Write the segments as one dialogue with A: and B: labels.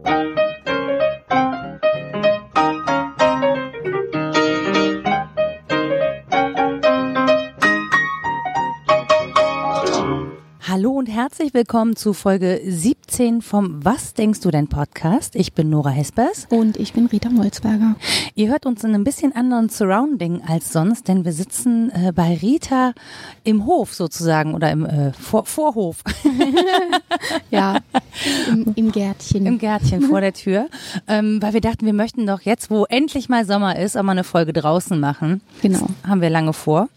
A: Hallo und herzlich willkommen zu Folge 17 vom Was denkst du denn Podcast. Ich bin Nora Hespers.
B: Und ich bin Rita Molzberger.
A: Ihr hört uns in einem bisschen anderen Surrounding als sonst, denn wir sitzen äh, bei Rita im Hof sozusagen oder im äh, Vor Vorhof.
B: ja, im, im, Gärtchen.
A: Im Gärtchen vor der Tür. Ähm, weil wir dachten, wir möchten doch jetzt, wo endlich mal Sommer ist, auch mal eine Folge draußen machen.
B: Genau.
A: Das haben wir lange vor.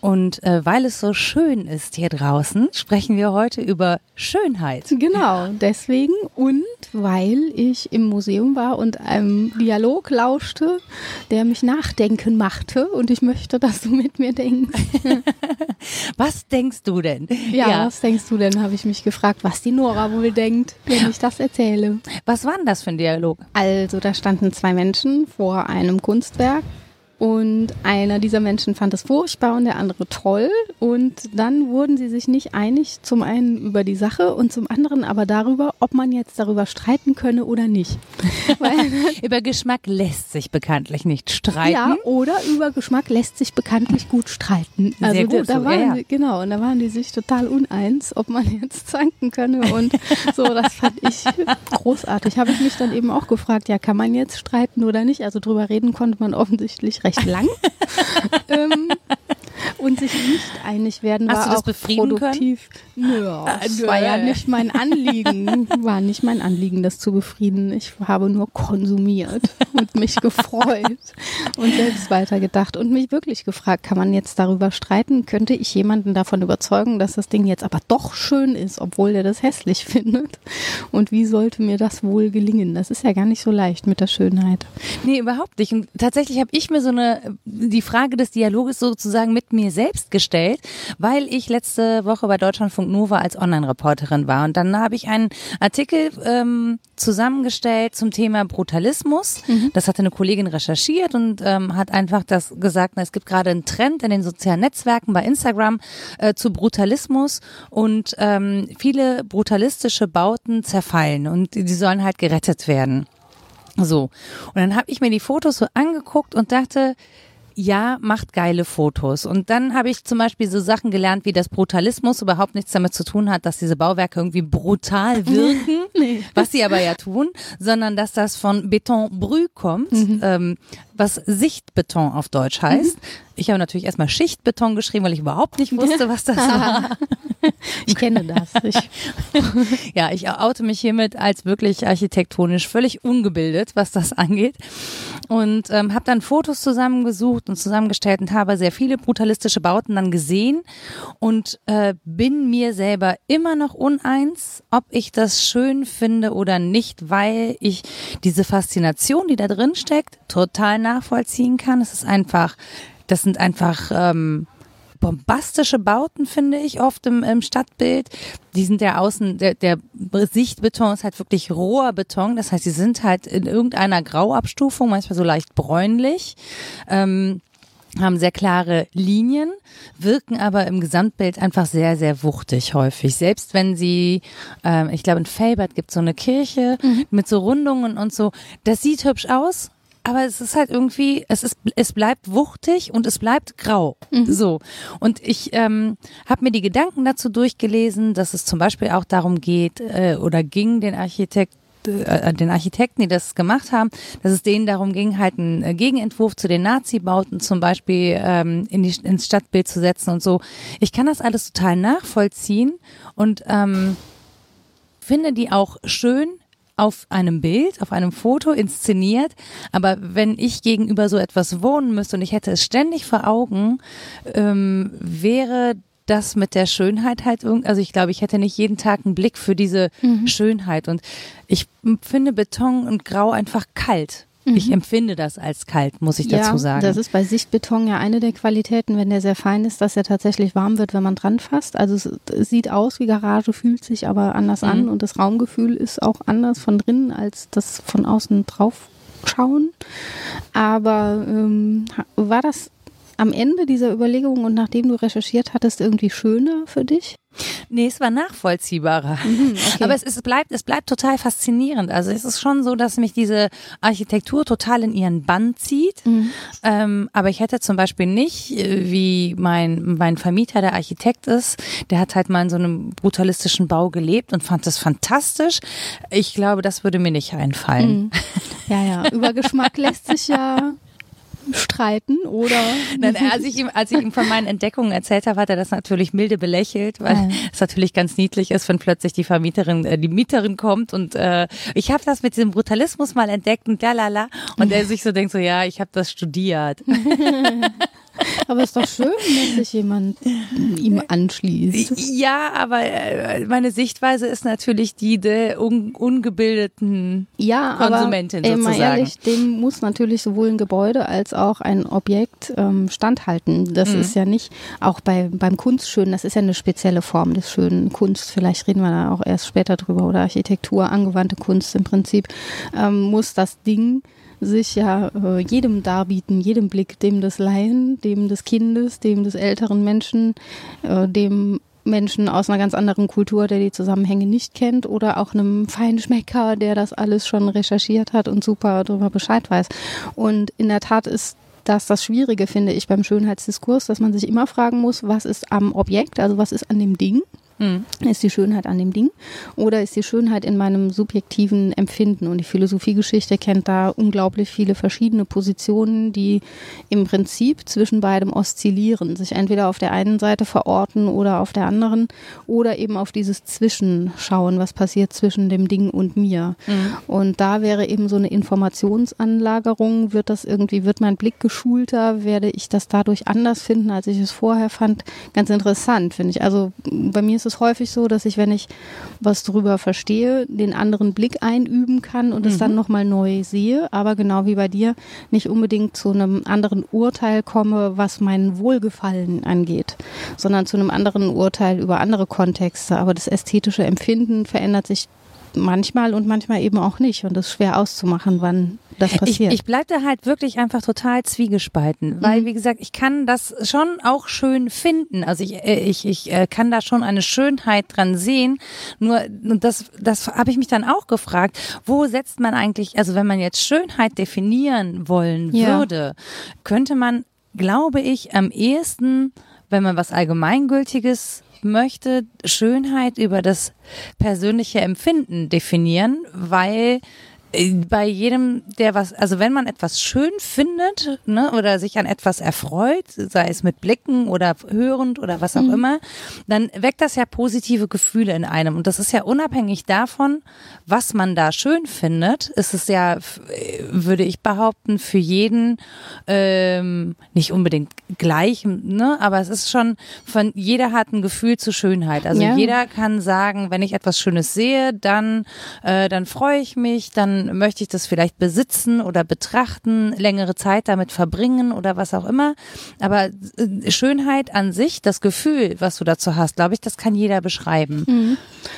A: Und äh, weil es so schön ist hier draußen, sprechen wir heute über Schönheit.
B: Genau, deswegen und weil ich im Museum war und einem Dialog lauschte, der mich nachdenken machte und ich möchte, dass du mit mir denkst.
A: was denkst du denn?
B: Ja, ja. was denkst du denn, habe ich mich gefragt, was die Nora wohl denkt, wenn ich das erzähle.
A: Was war denn das für ein Dialog?
B: Also, da standen zwei Menschen vor einem Kunstwerk und einer dieser Menschen fand es furchtbar und der andere toll. Und dann wurden sie sich nicht einig, zum einen über die Sache und zum anderen aber darüber, ob man jetzt darüber streiten könne oder nicht.
A: über Geschmack lässt sich bekanntlich nicht streiten.
B: Ja, oder über Geschmack lässt sich bekanntlich gut streiten.
A: Also Sehr gut,
B: da
A: so,
B: waren
A: ja.
B: Die, genau, und da waren die sich total uneins, ob man jetzt zanken könne. Und so, das fand ich großartig. Habe ich mich dann eben auch gefragt, ja, kann man jetzt streiten oder nicht? Also drüber reden konnte man offensichtlich recht lang. ähm, und sich nicht einig werden
A: Hast
B: war
A: du das
B: auch
A: befrieden
B: produktiv.
A: Können?
B: Ja, das war ja nicht mein Anliegen. War nicht mein Anliegen, das zu befrieden. Ich habe nur konsumiert und mich gefreut und selbst weitergedacht und mich wirklich gefragt, kann man jetzt darüber streiten? Könnte ich jemanden davon überzeugen, dass das Ding jetzt aber doch schön ist, obwohl der das hässlich findet? Und wie sollte mir das wohl gelingen? Das ist ja gar nicht so leicht mit der Schönheit.
A: Nee, überhaupt nicht. Und tatsächlich habe ich mir so eine, die Frage des Dialoges sozusagen mit mir selbst gestellt, weil ich letzte Woche bei Deutschlandfunk Nova als Online-Reporterin war. Und dann habe ich einen Artikel ähm, zusammengestellt zum Thema Brutalismus. Mhm. Das hatte eine Kollegin recherchiert und ähm, hat einfach das gesagt, na, es gibt gerade einen Trend in den sozialen Netzwerken bei Instagram äh, zu Brutalismus und ähm, viele brutalistische Bauten zerfallen und die sollen halt gerettet werden. So. Und dann habe ich mir die Fotos so angeguckt und dachte, ja, macht geile Fotos. Und dann habe ich zum Beispiel so Sachen gelernt, wie das Brutalismus überhaupt nichts damit zu tun hat, dass diese Bauwerke irgendwie brutal wirken, nee. was sie aber ja tun, sondern dass das von Beton Brü kommt, mhm. ähm, was Sichtbeton auf Deutsch heißt. Mhm. Ich habe natürlich erstmal Schichtbeton geschrieben, weil ich überhaupt nicht wusste, was das war.
B: ich kenne das. Ich
A: ja, ich oute mich hiermit als wirklich architektonisch völlig ungebildet, was das angeht. Und ähm, habe dann Fotos zusammengesucht und zusammengestellt und habe sehr viele brutalistische Bauten dann gesehen und äh, bin mir selber immer noch uneins, ob ich das schön finde oder nicht, weil ich diese Faszination, die da drin steckt, total nachvollziehen kann. Es ist einfach, das sind einfach ähm, bombastische Bauten, finde ich, oft im, im Stadtbild. Die sind ja außen, der, der Sichtbeton ist halt wirklich roher Beton. Das heißt, sie sind halt in irgendeiner Grauabstufung, manchmal so leicht bräunlich. Ähm, haben sehr klare Linien, wirken aber im Gesamtbild einfach sehr, sehr wuchtig häufig. Selbst wenn sie, ähm, ich glaube in Felbert gibt es so eine Kirche mhm. mit so Rundungen und so, das sieht hübsch aus, aber es ist halt irgendwie, es ist, es bleibt wuchtig und es bleibt grau. Mhm. So. Und ich ähm, habe mir die Gedanken dazu durchgelesen, dass es zum Beispiel auch darum geht äh, oder ging, den Architekt äh, den Architekten, die das gemacht haben, dass es denen darum ging, halt einen äh, Gegenentwurf zu den Nazi-Bauten zum Beispiel ähm, in die, ins Stadtbild zu setzen und so. Ich kann das alles total nachvollziehen und ähm, finde die auch schön, auf einem Bild, auf einem Foto inszeniert. Aber wenn ich gegenüber so etwas wohnen müsste und ich hätte es ständig vor Augen, ähm, wäre das mit der Schönheit halt irgendwie, also ich glaube, ich hätte nicht jeden Tag einen Blick für diese mhm. Schönheit und ich finde Beton und Grau einfach kalt. Ich mhm. empfinde das als kalt, muss ich ja, dazu sagen.
B: Das ist bei Sichtbeton ja eine der Qualitäten, wenn der sehr fein ist, dass er tatsächlich warm wird, wenn man dran fasst. Also es, es sieht aus wie Garage, fühlt sich aber anders mhm. an und das Raumgefühl ist auch anders von drinnen als das von außen drauf schauen. Aber ähm, war das am Ende dieser Überlegungen und nachdem du recherchiert hattest, irgendwie schöner für dich?
A: Nee, es war nachvollziehbarer. Mhm, okay. Aber es, ist, es, bleibt, es bleibt total faszinierend. Also es ist schon so, dass mich diese Architektur total in ihren Bann zieht. Mhm. Ähm, aber ich hätte zum Beispiel nicht, äh, wie mein, mein Vermieter, der Architekt ist, der hat halt mal in so einem brutalistischen Bau gelebt und fand das fantastisch. Ich glaube, das würde mir nicht einfallen. Mhm.
B: Ja, ja, über Geschmack lässt sich ja streiten oder?
A: Nein, als ich ihm, als ich ihm von meinen Entdeckungen erzählt habe, hat er das natürlich milde belächelt, weil ja. es natürlich ganz niedlich ist, wenn plötzlich die Vermieterin, äh, die Mieterin kommt und äh, ich habe das mit diesem Brutalismus mal entdeckt und lalala und er sich so denkt so, ja, ich habe das studiert.
B: Aber es ist doch schön, dass sich jemand ihm anschließt.
A: Ja, aber äh, meine Sichtweise ist natürlich die der un ungebildeten ja, Konsumentin aber, sozusagen. Mal ehrlich,
B: dem muss natürlich sowohl ein Gebäude als auch ein Objekt ähm, standhalten. Das mhm. ist ja nicht auch bei, beim Kunstschönen, das ist ja eine spezielle Form des schönen Kunst. Vielleicht reden wir da auch erst später drüber oder Architektur, angewandte Kunst im Prinzip, ähm, muss das Ding sich ja äh, jedem darbieten, jedem Blick, dem des Laien, dem des Kindes, dem des älteren Menschen, äh, dem Menschen aus einer ganz anderen Kultur, der die Zusammenhänge nicht kennt oder auch einem Feinschmecker, der das alles schon recherchiert hat und super darüber Bescheid weiß. Und in der Tat ist das das Schwierige, finde ich, beim Schönheitsdiskurs, dass man sich immer fragen muss, was ist am Objekt, also was ist an dem Ding Mhm. Ist die Schönheit an dem Ding oder ist die Schönheit in meinem subjektiven Empfinden? Und die Philosophiegeschichte kennt da unglaublich viele verschiedene Positionen, die im Prinzip zwischen beidem oszillieren, sich entweder auf der einen Seite verorten oder auf der anderen oder eben auf dieses Zwischenschauen, was passiert zwischen dem Ding und mir. Mhm. Und da wäre eben so eine Informationsanlagerung, wird das irgendwie, wird mein Blick geschulter, werde ich das dadurch anders finden, als ich es vorher fand. Ganz interessant, finde ich. Also bei mir ist es häufig so, dass ich, wenn ich was drüber verstehe, den anderen Blick einüben kann und mhm. es dann nochmal neu sehe, aber genau wie bei dir nicht unbedingt zu einem anderen Urteil komme, was mein Wohlgefallen angeht, sondern zu einem anderen Urteil über andere Kontexte. Aber das ästhetische Empfinden verändert sich manchmal und manchmal eben auch nicht. Und das ist schwer auszumachen, wann das passiert.
A: Ich, ich bleibe da halt wirklich einfach total zwiegespalten, weil, mhm. wie gesagt, ich kann das schon auch schön finden. Also ich, äh, ich, ich äh, kann da schon eine Schönheit dran sehen. Nur, und das, das habe ich mich dann auch gefragt, wo setzt man eigentlich, also wenn man jetzt Schönheit definieren wollen würde, ja. könnte man, glaube ich, am ehesten, wenn man was Allgemeingültiges möchte Schönheit über das persönliche Empfinden definieren, weil bei jedem, der was, also wenn man etwas schön findet, ne, oder sich an etwas erfreut, sei es mit Blicken oder hörend oder was auch mhm. immer, dann weckt das ja positive Gefühle in einem. Und das ist ja unabhängig davon, was man da schön findet, ist es ja, würde ich behaupten, für jeden ähm, nicht unbedingt gleich, ne, aber es ist schon von jeder hat ein Gefühl zu Schönheit. Also ja. jeder kann sagen, wenn ich etwas Schönes sehe, dann, äh, dann freue ich mich, dann möchte ich das vielleicht besitzen oder betrachten, längere Zeit damit verbringen oder was auch immer. Aber äh, Schönheit an sich, das Gefühl, was du dazu hast, glaube ich, das kann jeder beschreiben. Mhm.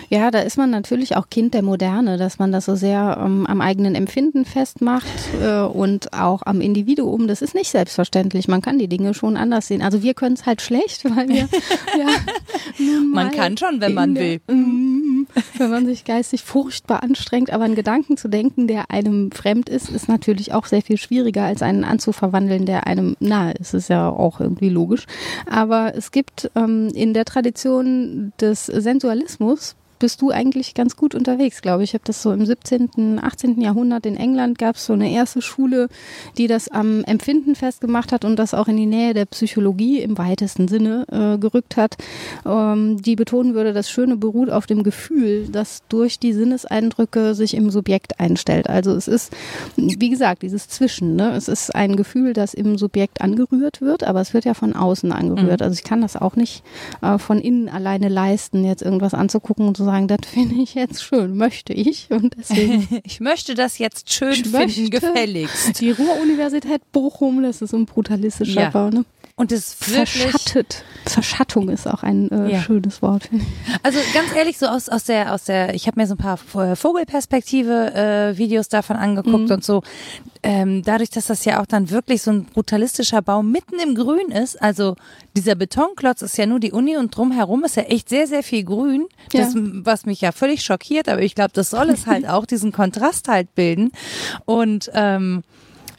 B: Ja, da ist man natürlich auch Kind der Moderne, dass man das so sehr ähm, am eigenen Empfinden festmacht äh, und auch am Individuum. Das ist nicht selbstverständlich. Man kann die Dinge schon anders sehen. Also wir können es halt schlecht, weil wir ja,
A: man kann schon, wenn man will.
B: Mhm. wenn man sich geistig furchtbar anstrengt, aber einen Gedanken zu denken, denken, der einem fremd ist, ist natürlich auch sehr viel schwieriger, als einen anzuverwandeln, der einem nahe ist. Ist ja auch irgendwie logisch. Aber es gibt ähm, in der Tradition des Sensualismus bist du eigentlich ganz gut unterwegs, glaube ich. Ich habe das so im 17., 18. Jahrhundert in England gab es so eine erste Schule, die das am Empfinden festgemacht hat und das auch in die Nähe der Psychologie im weitesten Sinne äh, gerückt hat, ähm, die betonen würde, das Schöne beruht auf dem Gefühl, das durch die Sinneseindrücke sich im Subjekt einstellt. Also es ist, wie gesagt, dieses Zwischen. Ne? Es ist ein Gefühl, das im Subjekt angerührt wird, aber es wird ja von außen angerührt. Mhm. Also ich kann das auch nicht äh, von innen alleine leisten, jetzt irgendwas anzugucken und zu sagen, das finde ich jetzt schön, möchte ich. Und deswegen.
A: ich möchte das jetzt schön finden, gefälligst.
B: Die Ruhr-Universität Bochum, das ist so ein brutalistischer ja. Bau, ne?
A: Und es
B: verschattet. Verschattung ist auch ein äh, ja. schönes Wort.
A: Also ganz ehrlich, so aus aus der aus der, ich habe mir so ein paar Vogelperspektive äh, Videos davon angeguckt mhm. und so. Ähm, dadurch, dass das ja auch dann wirklich so ein brutalistischer Bau mitten im Grün ist, also dieser Betonklotz ist ja nur die Uni und drumherum ist ja echt sehr sehr viel Grün, das, ja. was mich ja völlig schockiert, aber ich glaube, das soll es halt auch diesen Kontrast halt bilden und ähm,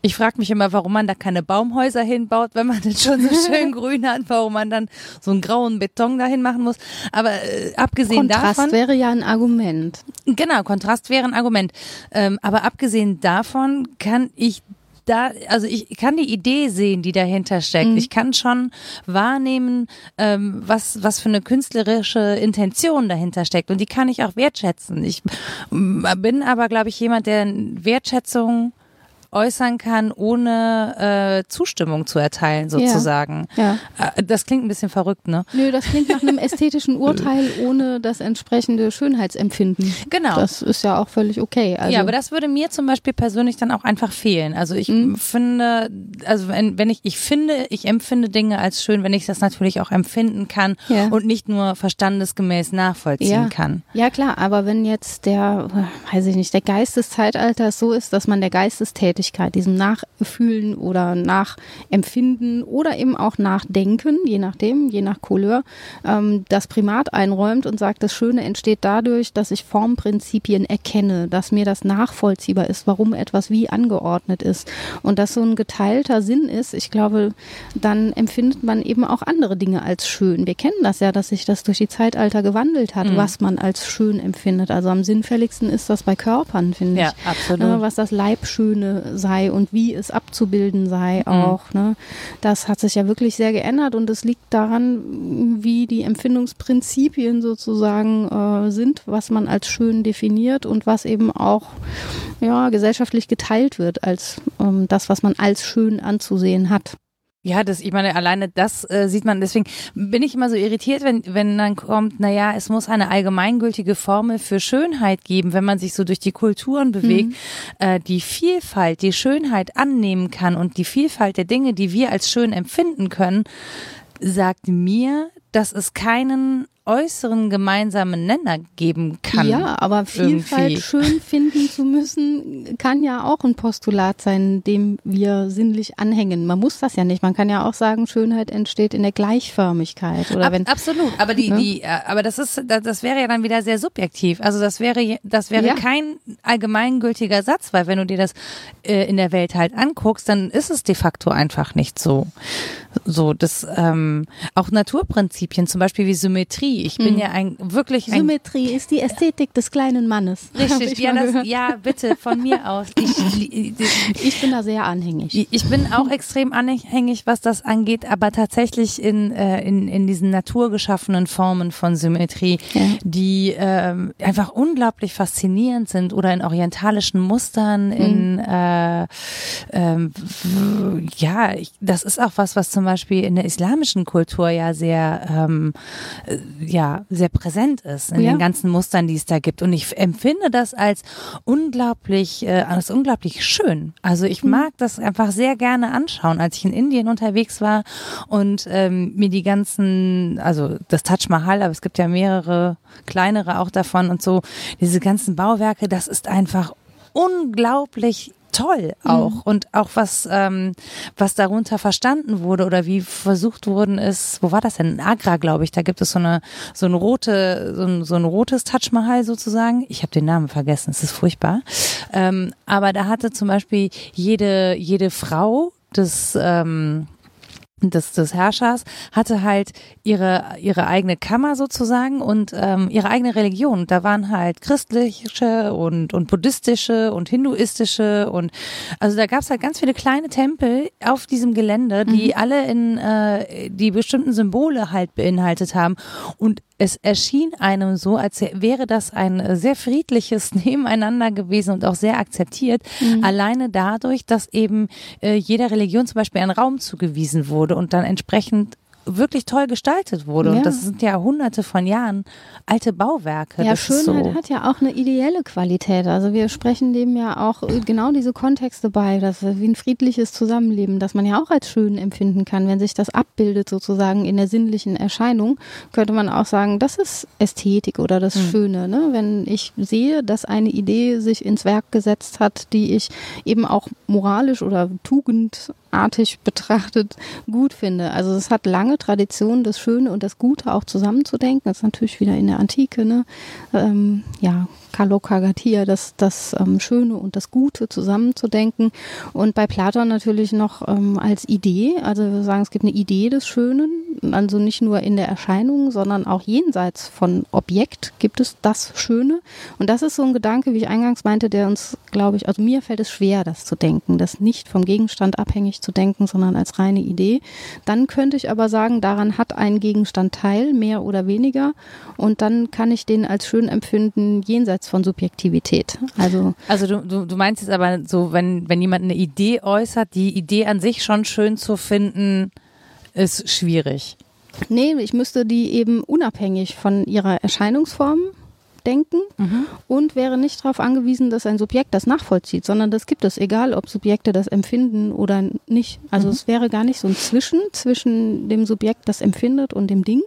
A: ich frage mich immer, warum man da keine Baumhäuser hinbaut, wenn man das schon so schön grün hat, warum man dann so einen grauen Beton dahin machen muss. Aber äh, abgesehen
B: Kontrast
A: davon.
B: Kontrast wäre ja ein Argument.
A: Genau, Kontrast wäre ein Argument. Ähm, aber abgesehen davon kann ich da, also ich kann die Idee sehen, die dahinter steckt. Mhm. Ich kann schon wahrnehmen, ähm, was, was für eine künstlerische Intention dahinter steckt. Und die kann ich auch wertschätzen. Ich bin aber, glaube ich, jemand, der Wertschätzung äußern kann, ohne äh, Zustimmung zu erteilen, sozusagen. Ja, ja. Äh, das klingt ein bisschen verrückt, ne?
B: Nö, das klingt nach einem ästhetischen Urteil ohne das entsprechende Schönheitsempfinden.
A: Genau.
B: Das ist ja auch völlig okay.
A: Also ja, aber das würde mir zum Beispiel persönlich dann auch einfach fehlen. Also ich mhm. finde, also wenn, wenn ich, ich finde, ich empfinde Dinge als schön, wenn ich das natürlich auch empfinden kann ja. und nicht nur verstandesgemäß nachvollziehen
B: ja.
A: kann.
B: Ja, klar, aber wenn jetzt der, weiß ich nicht, der Geist des Zeitalters so ist, dass man der Geistestätigkeit Tätigkeit, diesem Nachfühlen oder Nachempfinden oder eben auch Nachdenken, je nachdem, je nach Couleur, ähm, das Primat einräumt und sagt, das Schöne entsteht dadurch, dass ich Formprinzipien erkenne, dass mir das nachvollziehbar ist, warum etwas wie angeordnet ist und dass so ein geteilter Sinn ist. Ich glaube, dann empfindet man eben auch andere Dinge als schön. Wir kennen das ja, dass sich das durch die Zeitalter gewandelt hat, mhm. was man als schön empfindet. Also am sinnfälligsten ist das bei Körpern, finde ich. Ja,
A: absolut.
B: Äh, was das Leibschöne sei und wie es abzubilden sei mhm. auch. Ne? Das hat sich ja wirklich sehr geändert und es liegt daran, wie die Empfindungsprinzipien sozusagen äh, sind, was man als schön definiert und was eben auch ja, gesellschaftlich geteilt wird als ähm, das, was man als schön anzusehen hat.
A: Ja, das, ich meine, alleine das äh, sieht man, deswegen bin ich immer so irritiert, wenn, wenn dann kommt, naja, es muss eine allgemeingültige Formel für Schönheit geben, wenn man sich so durch die Kulturen bewegt, mhm. äh, die Vielfalt, die Schönheit annehmen kann und die Vielfalt der Dinge, die wir als schön empfinden können, sagt mir, dass es keinen äußeren gemeinsamen Nenner geben kann.
B: Ja, aber Vielfalt irgendwie. schön finden zu müssen, kann ja auch ein Postulat sein, dem wir sinnlich anhängen. Man muss das ja nicht. Man kann ja auch sagen, Schönheit entsteht in der Gleichförmigkeit. Oder
A: Ab,
B: wenn,
A: absolut. Aber die, ne? die, äh, aber das ist, das wäre ja dann wieder sehr subjektiv. Also das wäre, das wäre ja. kein allgemeingültiger Satz, weil wenn du dir das äh, in der Welt halt anguckst, dann ist es de facto einfach nicht so. So, das ähm, auch Naturprinzipien, zum Beispiel wie Symmetrie. Ich bin hm. ja ein wirklich
B: ein Symmetrie ist die Ästhetik des kleinen Mannes.
A: Richtig, ja, das, ja, bitte von mir aus.
B: Ich, ich, bin da sehr anhängig.
A: Ich bin auch extrem anhängig, was das angeht, aber tatsächlich in äh, in in diesen naturgeschaffenen Formen von Symmetrie, ja. die ähm, einfach unglaublich faszinierend sind oder in orientalischen Mustern, hm. in äh, ähm, ja, ich, das ist auch was, was zum zum Beispiel in der islamischen Kultur ja sehr, ähm, äh, ja, sehr präsent ist in ja. den ganzen Mustern, die es da gibt. Und ich empfinde das als unglaublich, äh, als unglaublich schön. Also ich mhm. mag das einfach sehr gerne anschauen. Als ich in Indien unterwegs war und ähm, mir die ganzen, also das Taj Mahal, aber es gibt ja mehrere kleinere auch davon und so, diese ganzen Bauwerke, das ist einfach unglaublich toll auch. Mhm. und auch was ähm, was darunter verstanden wurde oder wie versucht worden ist wo war das denn? In Agra glaube ich da gibt es so eine so ein rote so ein, so ein rotes Taj Mahal sozusagen. Ich habe den Namen vergessen es ist furchtbar. Ähm, aber da hatte zum Beispiel jede jede Frau des ähm, des, des Herrschers hatte halt ihre ihre eigene Kammer sozusagen und ähm, ihre eigene Religion. Da waren halt christliche und und buddhistische und hinduistische und also da gab's halt ganz viele kleine Tempel auf diesem Gelände, die mhm. alle in äh, die bestimmten Symbole halt beinhaltet haben und es erschien einem so, als wäre das ein sehr friedliches Nebeneinander gewesen und auch sehr akzeptiert, mhm. alleine dadurch, dass eben äh, jeder Religion zum Beispiel ein Raum zugewiesen wurde und dann entsprechend wirklich toll gestaltet wurde.
B: Ja.
A: Und das sind ja hunderte von Jahren alte Bauwerke.
B: Ja,
A: das
B: Schönheit
A: so.
B: hat ja auch eine ideelle Qualität. Also wir sprechen dem ja auch genau diese Kontexte bei, dass wie ein friedliches Zusammenleben, das man ja auch als schön empfinden kann, wenn sich das abbildet sozusagen in der sinnlichen Erscheinung, könnte man auch sagen, das ist Ästhetik oder das
A: Mhm.
B: Schöne. Ne? Wenn ich sehe, dass eine Idee sich ins Werk gesetzt hat, die ich eben auch moralisch oder tugendartig betrachtet gut finde. Also es hat lange Tradition, das Schöne und das Gute auch zusammenzudenken. Das ist natürlich wieder in der Antike, ne? Ähm, ja, Kalokagatia, das, das ähm, Schöne und das Gute zusammenzudenken. Und bei Platon natürlich noch ähm, als Idee, also wir sagen, es gibt eine Idee des Schönen, also nicht nur in der Erscheinung, sondern auch jenseits von Objekt gibt es das Schöne. Und das ist so ein Gedanke, wie ich eingangs meinte, der uns, glaube ich, also mir fällt es schwer, das zu denken, das nicht vom Gegenstand abhängig zu denken, sondern als reine Idee. Dann könnte ich aber sagen, daran hat ein Gegenstand Teil, mehr oder weniger. Und dann kann ich den als schön empfinden, jenseits von Subjektivität. Also
A: Also du, du, du meinst jetzt aber so, wenn, wenn jemand eine Idee äußert, die Idee an sich schon schön zu finden, ist schwierig.
B: Nee, ich müsste die eben unabhängig von ihrer Erscheinungsform denken und wäre nicht darauf angewiesen, dass ein Subjekt das nachvollzieht, sondern das gibt es, egal ob Subjekte das empfinden oder nicht. Also es wäre gar nicht so ein Zwischen zwischen dem Subjekt, das empfindet und dem Ding,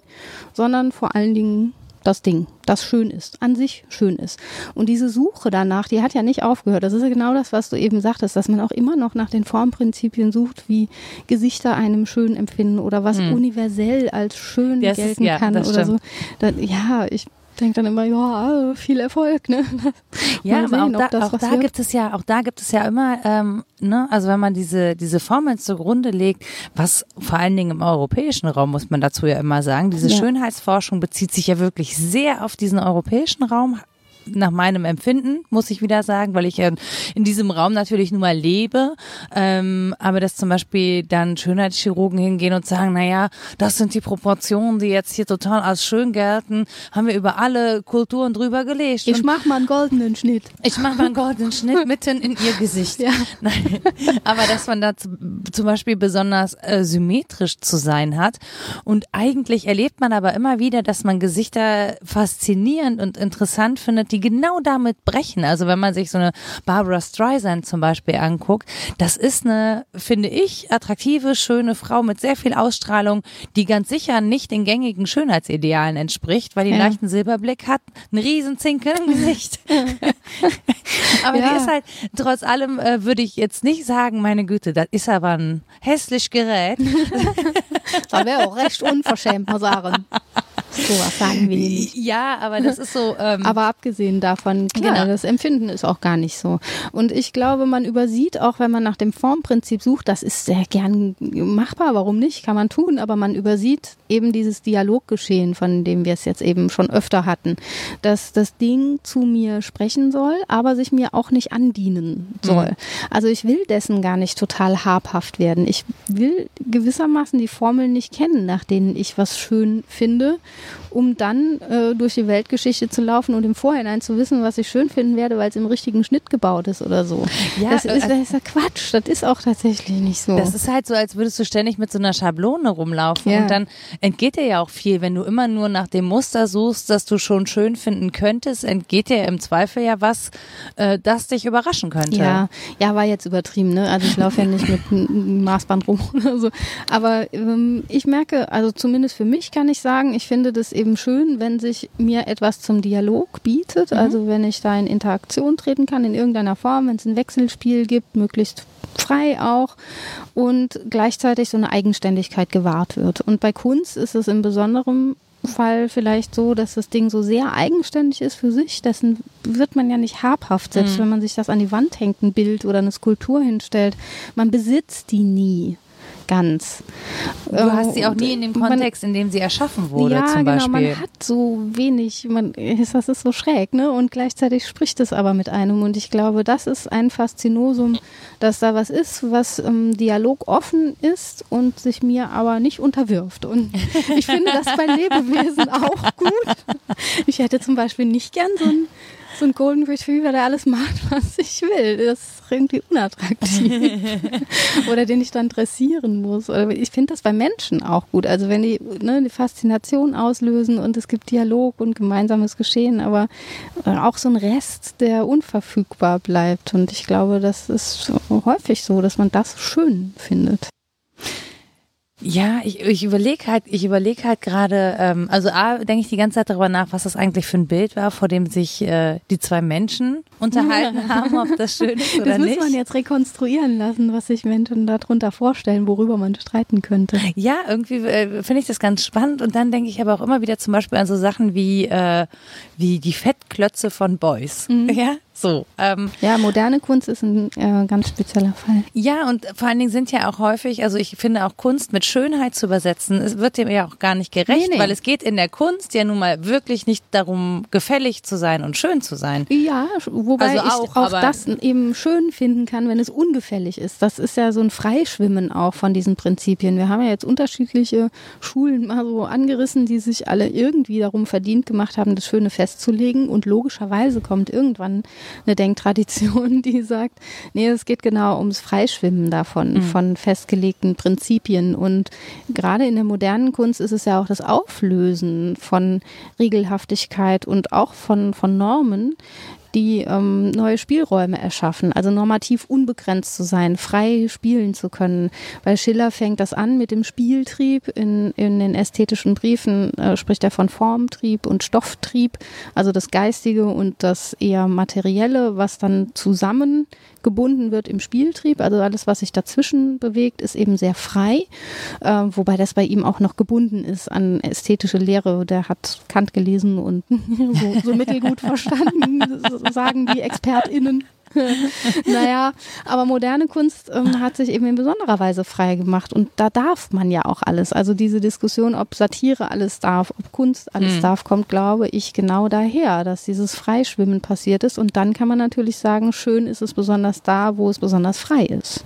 B: sondern vor allen Dingen das Ding, das schön ist, an sich schön ist. Und diese Suche danach, die hat ja nicht aufgehört. Das ist ja genau das, was du eben sagtest, dass man auch immer noch nach den Formprinzipien sucht, wie Gesichter einem schön empfinden oder was universell als schön
A: Das ist-
B: gelten
A: ja,
B: kann
A: das
B: oder so.
A: stimmt.
B: Da, ja, ich denke dann immer, ja, viel Erfolg, ne?
A: Ja,
B: Mal
A: aber
B: sehen,
A: auch da, auch da gibt es ja, auch da gibt es ja immer, ähm, ne, also wenn man diese diese Formeln zugrunde legt, was vor allen Dingen im europäischen Raum muss man dazu ja immer sagen, diese
B: Ja.
A: Schönheitsforschung bezieht sich ja wirklich sehr auf diesen europäischen Raum. Nach meinem Empfinden, muss ich wieder sagen, weil ich in diesem Raum natürlich nun mal lebe. Ähm, aber dass zum Beispiel dann Schönheitschirurgen hingehen und sagen, naja, das sind die Proportionen, die jetzt hier total als schön gelten, haben wir über alle Kulturen drüber gelegt.
B: Ich
A: Und
B: mach mal einen goldenen Schnitt.
A: ich mache mal einen goldenen Schnitt mitten in ihr Gesicht.
B: Ja.
A: Nein. Aber dass man da zum Beispiel besonders äh, symmetrisch zu sein hat. Und eigentlich erlebt man aber immer wieder, dass man Gesichter faszinierend und interessant findet, die genau damit brechen. Also wenn man sich so eine Barbara Streisand zum Beispiel anguckt, das ist eine, finde ich, attraktive, schöne Frau mit sehr viel Ausstrahlung, die ganz sicher nicht den gängigen Schönheitsidealen entspricht, weil die einen
B: Ja.
A: leichten Silberblick hat, einen riesen Zinkel im Gesicht. Aber
B: Ja.
A: die ist halt, trotz allem äh, würde ich jetzt nicht sagen, meine Güte, das ist aber ein hässlich Gerät.
B: Das wäre auch recht unverschämt, mal sagen. So was sagen wir nicht.
A: ja, aber das ist so. Ähm,
B: Aber abgesehen davon, klar,
A: Genau.
B: das Empfinden ist auch gar nicht so. Und ich glaube, man übersieht auch, wenn man nach dem Formprinzip sucht, das ist sehr gern machbar, warum nicht, kann man tun, aber man übersieht eben dieses Dialoggeschehen, von dem wir es jetzt eben schon öfter hatten, dass das Ding zu mir sprechen soll, aber sich mir auch nicht andienen soll. Also ich will dessen gar nicht total habhaft werden. Ich will gewissermaßen die Formeln nicht kennen, nach denen ich was schön finde, um dann äh, durch die Weltgeschichte zu laufen und im Vorhinein zu wissen, was ich schön finden werde, weil es im richtigen Schnitt gebaut ist oder so.
A: Ja,
B: das, ist,
A: äh,
B: das ist ja Quatsch. Das ist auch tatsächlich nicht so.
A: Das ist halt so, als würdest du ständig mit so einer Schablone rumlaufen
B: Ja.
A: und dann entgeht dir ja auch viel. Wenn du immer nur nach dem Muster suchst, das du schon schön finden könntest, entgeht dir im Zweifel ja was, äh, das dich überraschen könnte.
B: Ja, ja, war jetzt übertrieben, ne? Also ich laufe ja nicht mit einem Maßband rum oder so. Aber ähm, ich merke, also zumindest für mich kann ich sagen, ich finde das eben schön, wenn sich mir etwas zum Dialog bietet. Also wenn ich da in Interaktion treten kann in irgendeiner Form, wenn es ein Wechselspiel gibt, möglichst frei auch und gleichzeitig so eine Eigenständigkeit gewahrt wird. Und bei Kunst ist es im Besonderen Fall vielleicht so, dass das Ding so sehr eigenständig ist für sich, dessen wird man ja nicht habhaft, selbst wenn man sich das an die Wand hängt, ein Bild oder eine Skulptur hinstellt. Man besitzt die nie ganz.
A: Du hast sie auch nie in dem
B: man-
A: Kontext, in dem sie erschaffen wurde,
B: ja,
A: zum
B: genau,
A: Beispiel.
B: man hat so wenig, man, ist- das ist so schräg, ne? Und gleichzeitig spricht es aber mit einem. Und ich glaube, das ist ein Faszinosum, dass da was ist, was ähm, dialogoffen ist und sich mir aber nicht unterwirft. Und ich finde das bei Lebewesen auch gut. Ich hätte zum Beispiel nicht gern so ein so ein Golden Retriever, der alles macht, was ich will. Das irgendwie unattraktiv. Oder den ich dann dressieren muss. Oder ich finde das bei Menschen auch gut. Also wenn die ne, die Faszination auslösen und es gibt Dialog und gemeinsames Geschehen, aber auch so ein Rest, der unverfügbar bleibt. Und ich glaube, das ist häufig so, dass man das schön findet.
A: Ja, ich, ich überlege halt, ich überlege halt gerade, ähm, also A, denke ich die ganze Zeit darüber nach, was das eigentlich für ein Bild war, vor dem sich äh, die zwei Menschen unterhalten haben, ob das schön ist oder
B: das
A: nicht.
B: Das muss man jetzt rekonstruieren lassen, was sich Menschen darunter vorstellen, worüber man streiten könnte.
A: Ja, irgendwie äh, finde ich das ganz spannend und dann denke ich aber auch immer wieder zum Beispiel an so Sachen wie, äh, wie die Fettklötze von Boys. Mhm. Ja, so.
B: Ähm, ja, moderne Kunst ist ein äh, ganz spezieller Fall.
A: Ja, und vor allen Dingen sind ja auch häufig, also ich finde auch Kunst mit Schönheit zu übersetzen, es wird dem ja auch gar nicht gerecht, nee, nee. weil es geht in der Kunst ja nun mal wirklich nicht darum, gefällig zu sein und schön zu sein.
B: Ja, wobei also ich auch, das eben schön finden kann, wenn es ungefällig ist. Das ist ja so ein Freischwimmen auch von diesen Prinzipien. Wir haben ja jetzt unterschiedliche Schulen mal so angerissen, die sich alle irgendwie darum verdient gemacht haben, das Schöne festzulegen und logischerweise kommt irgendwann eine Denktradition, die sagt, nee, es geht genau ums Freischwimmen davon, mhm. von festgelegten Prinzipien. Und gerade in der modernen Kunst ist es ja auch das Auflösen von Regelhaftigkeit und auch von, von Normen, die ähm, neue Spielräume erschaffen, also normativ unbegrenzt zu sein, frei spielen zu können. Bei Schiller fängt das an mit dem Spieltrieb. In, in den ästhetischen Briefen äh, spricht er von Formtrieb und Stofftrieb, also das Geistige und das eher Materielle, was dann zusammen gebunden wird im Spieltrieb. Also alles, was sich dazwischen bewegt, ist eben sehr frei, äh, wobei das bei ihm auch noch gebunden ist an ästhetische Lehre. Der hat Kant gelesen und so, so mittelgut verstanden, sagen die ExpertInnen. naja, aber moderne Kunst ähm, hat sich eben in besonderer Weise frei gemacht und da darf man ja auch alles. Also diese Diskussion, ob Satire alles darf, ob Kunst alles mhm. darf, kommt, glaube ich, genau daher, dass dieses Freischwimmen passiert ist und dann kann man natürlich sagen, schön ist es besonders da, wo es besonders frei ist.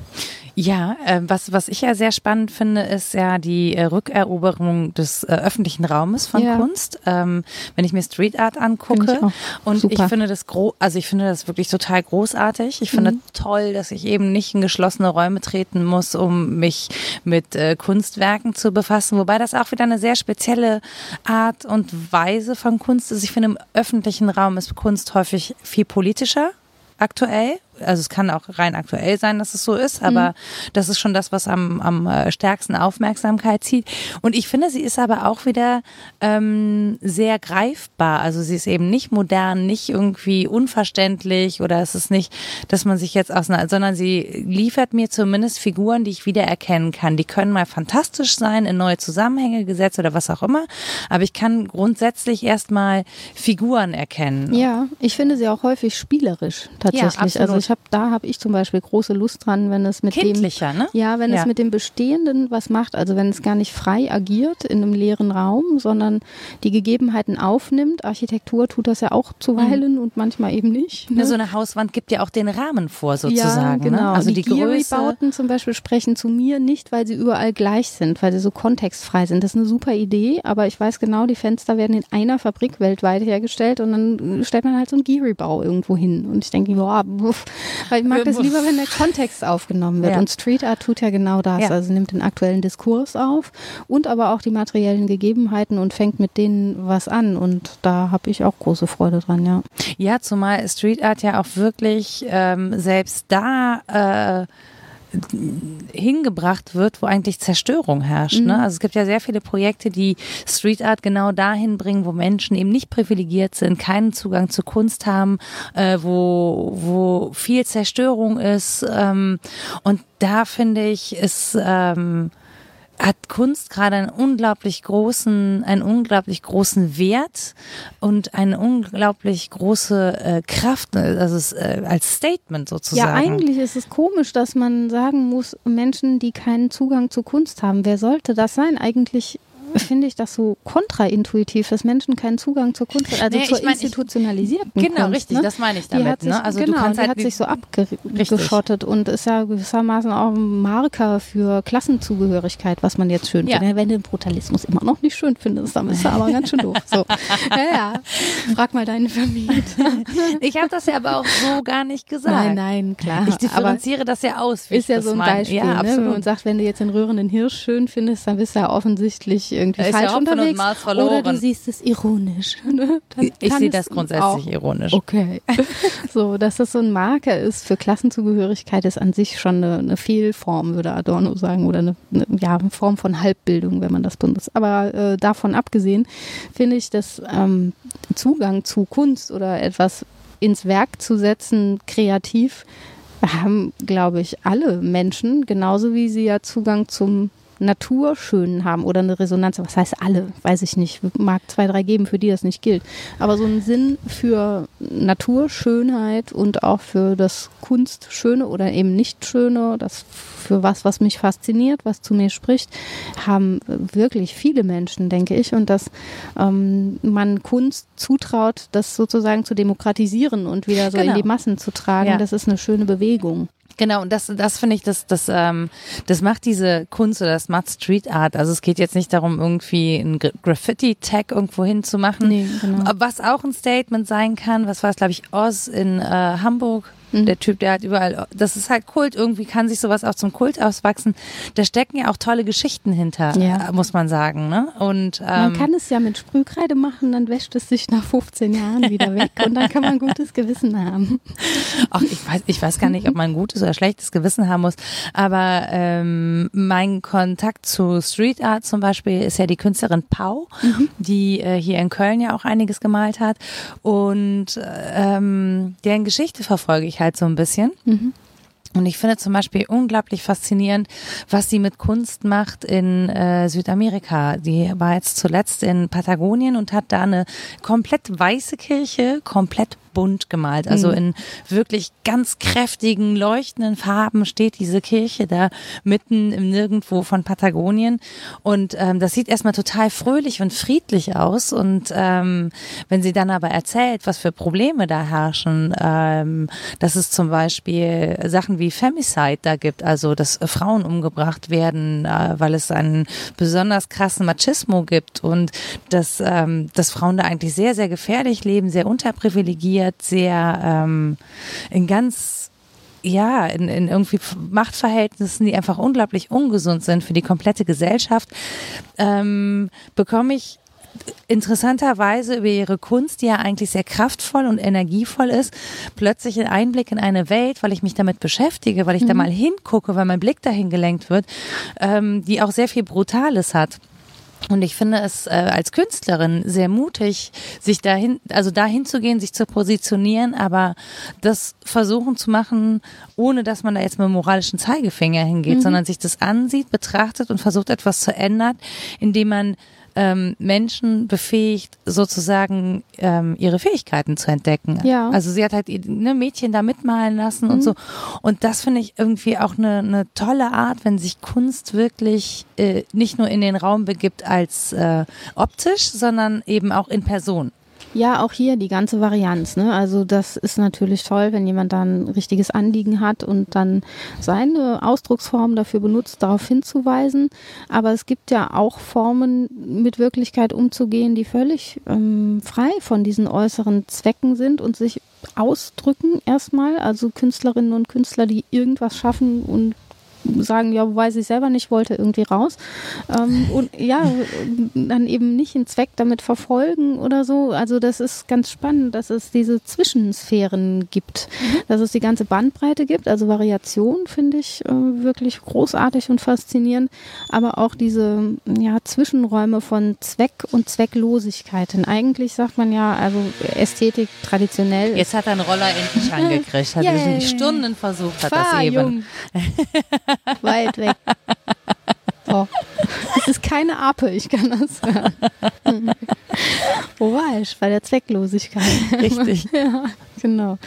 A: Ja, äh, was, was ich ja sehr spannend finde, ist ja die äh, Rückeroberung des äh, öffentlichen Raumes von ja. Kunst. Ähm, wenn ich mir Street Art angucke. Ich und super. ich finde das gro also ich finde das wirklich total großartig. Ich finde mhm. toll, dass ich eben nicht in geschlossene Räume treten muss, um mich mit äh, Kunstwerken zu befassen. Wobei das auch wieder eine sehr spezielle Art und Weise von Kunst ist. Ich finde, im öffentlichen Raum ist Kunst häufig viel politischer aktuell also es kann auch rein aktuell sein, dass es so ist, aber mhm. das ist schon das, was am, am äh, stärksten Aufmerksamkeit zieht. Und ich finde, sie ist aber auch wieder ähm, sehr greifbar. Also sie ist eben nicht modern, nicht irgendwie unverständlich oder es ist nicht, dass man sich jetzt auseinander, sondern sie liefert mir zumindest Figuren, die ich wiedererkennen kann. Die können mal fantastisch sein, in neue Zusammenhänge gesetzt oder was auch immer, aber ich kann grundsätzlich erstmal Figuren erkennen.
B: Ja, ich finde sie auch häufig spielerisch tatsächlich. Ja, also ich habe, da habe ich zum Beispiel große Lust dran, wenn es mit
A: Kindlicher,
B: dem,
A: ne?
B: Ja, wenn ja. es mit dem Bestehenden was macht, also wenn es gar nicht frei agiert in einem leeren Raum, sondern die Gegebenheiten aufnimmt. Architektur tut das ja auch zuweilen mhm. und manchmal eben nicht.
A: Ne? So eine Hauswand gibt ja auch den Rahmen vor, sozusagen. Ja, ne? genau.
B: Ne? Also die, die Größe. zum Beispiel sprechen zu mir nicht, weil sie überall gleich sind, weil sie so kontextfrei sind. Das ist eine super Idee, aber ich weiß genau, die Fenster werden in einer Fabrik weltweit hergestellt und dann stellt man halt so einen Geary-Bau irgendwo hin. Und ich denke, boah, weil ich mag das lieber, wenn der Kontext aufgenommen wird. Ja. Und Street Art tut ja genau das. Ja. Also nimmt den aktuellen Diskurs auf und aber auch die materiellen Gegebenheiten und fängt mit denen was an. Und da habe ich auch große Freude dran, ja.
A: Ja, zumal Street Art ja auch wirklich ähm, selbst da äh, hingebracht wird, wo eigentlich Zerstörung herrscht. Ne? Mhm. Ne? Also es gibt ja sehr viele Projekte, die Street Art genau dahin bringen, wo Menschen eben nicht privilegiert sind, keinen Zugang zu Kunst haben, äh, wo, wo viel Zerstörung ist. Ähm, und da finde ich, ist ähm, hat Kunst gerade einen unglaublich großen, einen unglaublich großen Wert und eine unglaublich große äh, Kraft, also es, äh, als Statement sozusagen.
B: Ja, eigentlich ist es komisch, dass man sagen muss, Menschen, die keinen Zugang zu Kunst haben, wer sollte das sein? Eigentlich finde ich das so kontraintuitiv, dass Menschen keinen Zugang zur Kunst also
A: Nee,
B: zur
A: ich mein, ich-
B: institutionalisierten
A: Genau,
B: Kunst.
A: richtig,
B: ne?
A: das meine ich
B: Die
A: damit.
B: hat sich,
A: ne? Also
B: genau, die
A: halt
B: hat sich so abgeschottet und ist ja gewissermaßen auch ein Marker für Klassenzugehörigkeit, was man jetzt schön
A: Ja.
B: findet. Wenn du den Brutalismus immer noch nicht schön findest, dann bist du aber ganz schön doof. So. Ja, ja. Frag mal deine Vermieter.
A: Ich habe das ja aber auch so gar nicht gesagt.
B: Nein, nein, klar.
A: Ich differenziere das ja aus.
B: Ist
A: ich
B: ja so ein
A: meine.
B: Beispiel,
A: Ja,
B: ne? wenn man sagt, wenn du jetzt den rührenden Hirsch schön findest, dann bist du ja offensichtlich irgendwie
A: Da
B: falsch unterwegs. Oder du siehst es ironisch. Ne?
A: Ich sehe das grundsätzlich
B: auch
A: ironisch.
B: Okay. So, dass das so ein Marker ist für Klassenzugehörigkeit, ist an sich schon eine, eine Fehlform, würde Adorno sagen, oder eine, eine, ja, eine Form von Halbbildung, wenn man das benutzt. Aber äh, davon abgesehen finde ich, dass ähm, Zugang zu Kunst oder etwas ins Werk zu setzen, kreativ, haben, glaube ich, alle Menschen, genauso wie sie ja Zugang zum Naturschönen haben oder eine Resonanz. Was heißt alle? Weiß ich nicht. Mag zwei, drei geben, für die das nicht gilt. Aber so einen Sinn für Naturschönheit und auch für das Kunstschöne oder eben nicht Schöne, das für was, was mich fasziniert, was zu mir spricht, haben wirklich viele Menschen, denke ich. Und dass ähm, man Kunst zutraut, das sozusagen zu demokratisieren und wieder so
A: Genau.
B: in die Massen zu tragen,
A: Ja.
B: das ist eine schöne Bewegung.
A: Genau, und das, das finde ich, das, das, ähm, das macht diese Kunst oder das macht Street Art. Also es geht jetzt nicht darum, irgendwie ein Gra- Graffiti-Tag irgendwo hinzumachen.
B: Nee, genau.
A: Was auch ein Statement sein kann, was war es, glaube ich, Oz in äh, Hamburg.
B: Mhm.
A: Der Typ, der hat überall, das ist halt Kult, irgendwie kann sich sowas auch zum Kult auswachsen. Da stecken ja auch tolle Geschichten hinter,
B: Ja.
A: äh, muss man sagen. Ne? Und ähm,
B: Man kann es ja mit Sprühkreide machen, dann wäscht es sich nach 15 Jahren wieder weg und dann kann man gutes Gewissen haben.
A: Ach, ich weiß, ich weiß gar nicht, ob man ein gutes oder schlechtes Gewissen haben muss. Aber ähm, mein Kontakt zu Street Art zum Beispiel ist ja die Künstlerin Pau, die äh, hier in Köln ja auch einiges gemalt hat. Und ähm, deren Geschichte verfolge ich halt so ein bisschen. Und ich finde zum Beispiel unglaublich faszinierend, was sie mit Kunst macht in äh, Südamerika. Die war jetzt zuletzt in Patagonien und hat da eine komplett weiße Kirche, komplett bunt gemalt. Also in wirklich ganz kräftigen, leuchtenden Farben steht diese Kirche da mitten im Nirgendwo von Patagonien. Und ähm, das sieht erstmal total fröhlich und friedlich aus. Und ähm, wenn sie dann aber erzählt, was für Probleme da herrschen, ähm, dass es zum Beispiel Sachen wie Femicide da gibt, also dass Frauen umgebracht werden, äh, weil es einen besonders krassen Machismo gibt und dass, ähm, dass Frauen da eigentlich sehr, sehr gefährlich leben, sehr unterprivilegiert, sehr ähm, in ganz ja, in, in irgendwie Machtverhältnissen, die einfach unglaublich ungesund sind für die komplette Gesellschaft, ähm, bekomme ich interessanterweise über ihre Kunst, die ja eigentlich sehr kraftvoll und energievoll ist, plötzlich einen Einblick in eine Welt, weil ich mich damit beschäftige, weil ich da mal hingucke, weil mein Blick dahin gelenkt wird, ähm, die auch sehr viel Brutales hat. Und ich finde es äh, als Künstlerin sehr mutig, sich dahin, also dahin zu gehen, sich zu positionieren, aber das versuchen zu machen, ohne dass man da jetzt mit dem moralischen Zeigefinger hingeht, sondern sich das ansieht, betrachtet und versucht etwas zu ändern, indem man ähm, Menschen befähigt, sozusagen ähm, ihre Fähigkeiten zu entdecken.
B: Ja.
A: Also sie hat halt ne, Mädchen da mitmalen lassen und so. Und das finde ich irgendwie auch eine, eine tolle Art, wenn sich Kunst wirklich äh, nicht nur in den Raum begibt als äh, optisch, sondern eben auch in Person.
B: Ja, auch hier die ganze Varianz. Ne? Also das ist natürlich toll, wenn jemand da ein richtiges Anliegen hat und dann seine Ausdrucksform dafür benutzt, darauf hinzuweisen. Aber es gibt ja auch Formen, mit Wirklichkeit umzugehen, die völlig ähm, frei von diesen äußeren Zwecken sind und sich ausdrücken erstmal. Also Künstlerinnen und Künstler, die irgendwas schaffen und sagen, ja, wobei sie selber nicht wollte, irgendwie raus. Ähm, und ja, dann eben nicht einen Zweck damit verfolgen oder so. Also das ist ganz spannend, dass es diese Zwischensphären gibt, dass es die ganze Bandbreite gibt. Also Variation finde ich äh, wirklich großartig und faszinierend, aber auch diese ja, Zwischenräume von Zweck und Zwecklosigkeit. Denn eigentlich sagt man ja, also Ästhetik traditionell
A: Jetzt hat er einen Roller endlich angekriegt, hat
B: Yay.
A: Stunden versucht, hat
B: Fahr,
A: das eben.
B: Weit weg. So. Es ist keine Ape, ich kann das sagen. Wo war ich? Bei der Zwecklosigkeit.
A: Richtig.
B: Ja. Genau.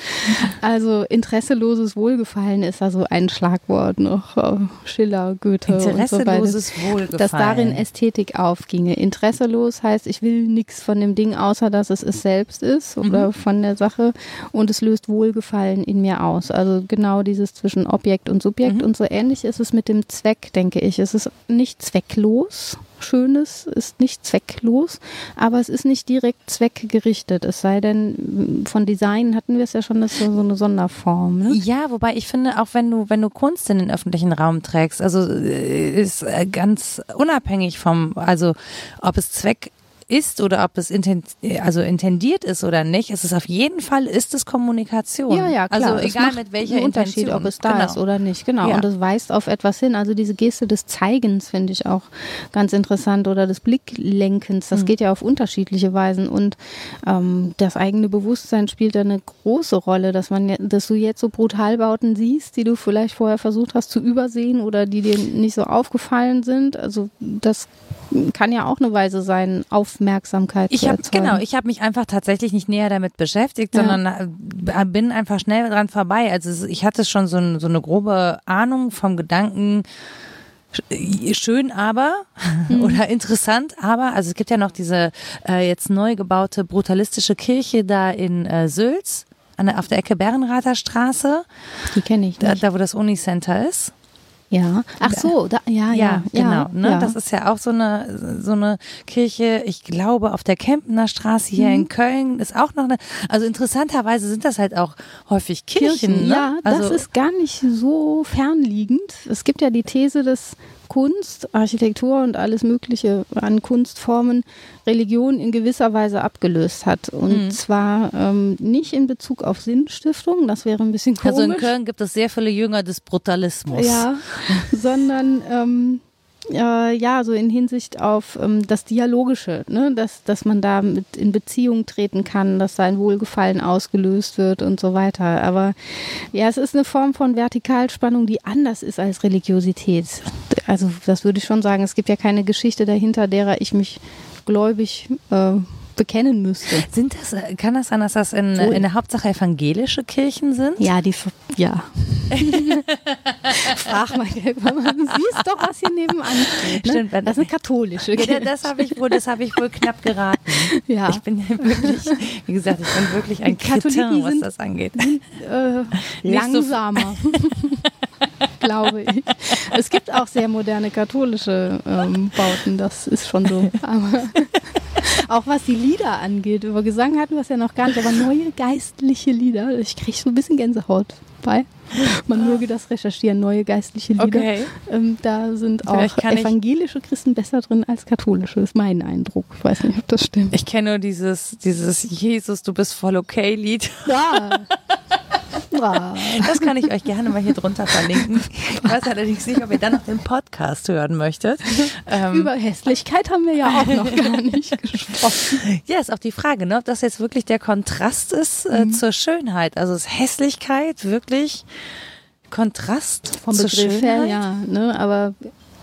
B: Also interesseloses Wohlgefallen ist also ein Schlagwort noch. Schiller, Goethe
A: Interesseloses
B: und so weiter.
A: Wohlgefallen.
B: Dass darin Ästhetik aufginge. Interesselos heißt, ich will nichts von dem Ding, außer dass es es selbst ist oder
A: Mhm.
B: von der Sache und es löst Wohlgefallen in mir aus. Also genau dieses zwischen Objekt und Subjekt
A: Mhm.
B: und so ähnlich ist es mit dem Zweck, denke ich. Es ist nicht zwecklos. Schönes ist nicht zwecklos, aber es ist nicht direkt zweckgerichtet. Es sei denn, von Design hatten wir es ja schon, das ist so eine Sonderform. Ne?
A: Ja, wobei ich finde, auch wenn du, wenn du Kunst in den öffentlichen Raum trägst, also äh, ist äh, ganz unabhängig vom, also ob es Zweck ist oder ob es inten also intendiert ist oder nicht, es ist auf jeden Fall ist es Kommunikation.
B: Ja, ja, klar.
A: Also
B: Es
A: egal mit welcher
B: einen Unterschied,
A: Intention.
B: ob es da
A: genau.
B: ist oder nicht. Genau.
A: Ja.
B: Und es weist auf etwas hin. Also diese Geste des Zeigens finde ich auch ganz interessant oder des Blicklenkens. Das
A: Mhm.
B: geht ja auf unterschiedliche Weisen und ähm, das eigene Bewusstsein spielt da eine große Rolle, dass man, dass du jetzt so Brutalbauten siehst, die du vielleicht vorher versucht hast zu übersehen oder die dir nicht so aufgefallen sind. Also das kann ja auch eine Weise sein, Aufmerksamkeit
A: Ich
B: zu
A: habe
B: erzeugen.
A: genau, ich habe mich einfach tatsächlich nicht näher damit beschäftigt,
B: Ja.
A: sondern äh, bin einfach schnell dran vorbei. Also ich hatte schon so, ein, so eine grobe Ahnung vom Gedanken sch- schön aber
B: Mhm.
A: oder interessant aber also es gibt ja noch diese äh, jetzt neu gebaute brutalistische Kirche da in äh, Sülz an der, auf der Ecke Bärenrather Straße
B: Die kenne ich
A: da, da wo das Unicenter ist
B: Ja. Ach so, da, ja, ja,
A: genau. Ne?
B: ja.
A: Das ist ja auch so eine, so eine Kirche, ich glaube, auf der Kempener Straße hier
B: Mhm.
A: in Köln ist auch noch eine. Also interessanterweise sind das halt auch häufig Kirchen. ne?
B: Ja,
A: also,
B: das ist gar nicht so fernliegend. Es gibt ja die These, dass Kunst, Architektur und alles Mögliche an Kunstformen Religion in gewisser Weise abgelöst hat. Und
A: Mhm.
B: zwar ähm, nicht in Bezug auf Sinnstiftung, das wäre ein bisschen komisch.
A: also in Köln gibt es sehr viele Jünger des Brutalismus.
B: Ja, sondern ähm, äh, ja, so in Hinsicht auf ähm, das Dialogische, ne? dass, dass man da mit in Beziehung treten kann, dass sein Wohlgefallen ausgelöst wird und so weiter. Aber ja, es ist eine Form von Vertikalspannung, die anders ist als Religiosität. Also das würde ich schon sagen. Es gibt ja keine Geschichte dahinter, derer ich mich gläubig äh, bekennen müsste.
A: Sind das, äh, kann das sein, dass das in,
B: Wohl.
A: in der Hauptsache evangelische Kirchen sind?
B: Ja, die, ja. Frag mal, du siehst doch, was hier nebenan steht. Ne?
A: Stimmt,
B: das ist eine katholische
A: Ja,
B: Kirche.
A: das habe ich wohl, das habe ich wohl knapp geraten.
B: Ja.
A: Ich bin ja wirklich, wie gesagt, ich bin wirklich ein Kretin, was
B: sind-
A: das angeht.
B: äh,
A: Nicht so-
B: langsamer. Glaube ich. Es gibt auch sehr moderne katholische ähm, Bauten, das ist schon so. Aber auch was die Lieder angeht, über Gesang hatten wir es ja noch gar nicht, aber neue geistliche Lieder, ich kriege so ein bisschen Gänsehaut bei. Man möge das recherchieren, neue geistliche Lieder.
A: Okay.
B: Ähm, da sind auch
A: Vielleicht
B: evangelische Christen besser drin als katholische, ist mein Eindruck. Ich weiß nicht, ob das stimmt.
A: Ich kenne nur dieses, dieses Jesus, du bist voll okay Lied.
B: Ja. Ja.
A: Das kann ich euch gerne mal hier drunter verlinken. Ich weiß allerdings nicht, ob ihr dann noch den Podcast hören möchtet. Ähm,
B: Über Hässlichkeit haben wir ja auch noch gar nicht gesprochen.
A: ja, ist auch die Frage, ne, ob das jetzt wirklich der Kontrast ist äh,
B: Mhm.
A: zur Schönheit. Also ist Hässlichkeit wirklich Kontrast
B: Vom
A: zur
B: Begriff her,
A: Schönheit?
B: ja. Ne? Aber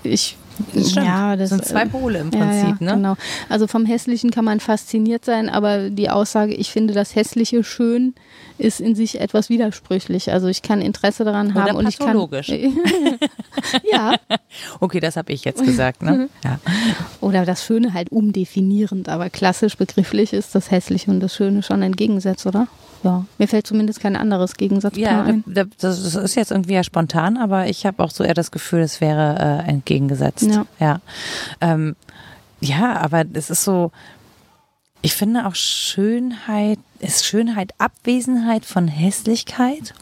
B: ich.
A: Das stimmt.
B: Ja, das
A: sind zwei Pole im
B: ja,
A: Prinzip,
B: ja,
A: ne?
B: Genau. Also vom Hässlichen kann man fasziniert sein, aber die Aussage, ich finde das Hässliche schön, ist in sich etwas widersprüchlich. Also ich kann Interesse daran
A: Oder
B: haben und ich kann. ja.
A: Okay, das habe ich jetzt gesagt, ne? Ja.
B: Oder das Schöne halt umdefinierend, aber klassisch begrifflich ist das Hässliche und das Schöne schon ein Gegensatz, oder? Ja. Mir fällt zumindest kein anderes Gegensatzpaar
A: Ja,
B: ein.
A: da- das das ist jetzt irgendwie ja spontan, aber ich habe auch so eher das Gefühl, es wäre äh, entgegengesetzt.
B: Ja.
A: Ja. Ähm, ja, aber es ist so, ich finde auch Schönheit, ist Schönheit Abwesenheit von Hässlichkeit?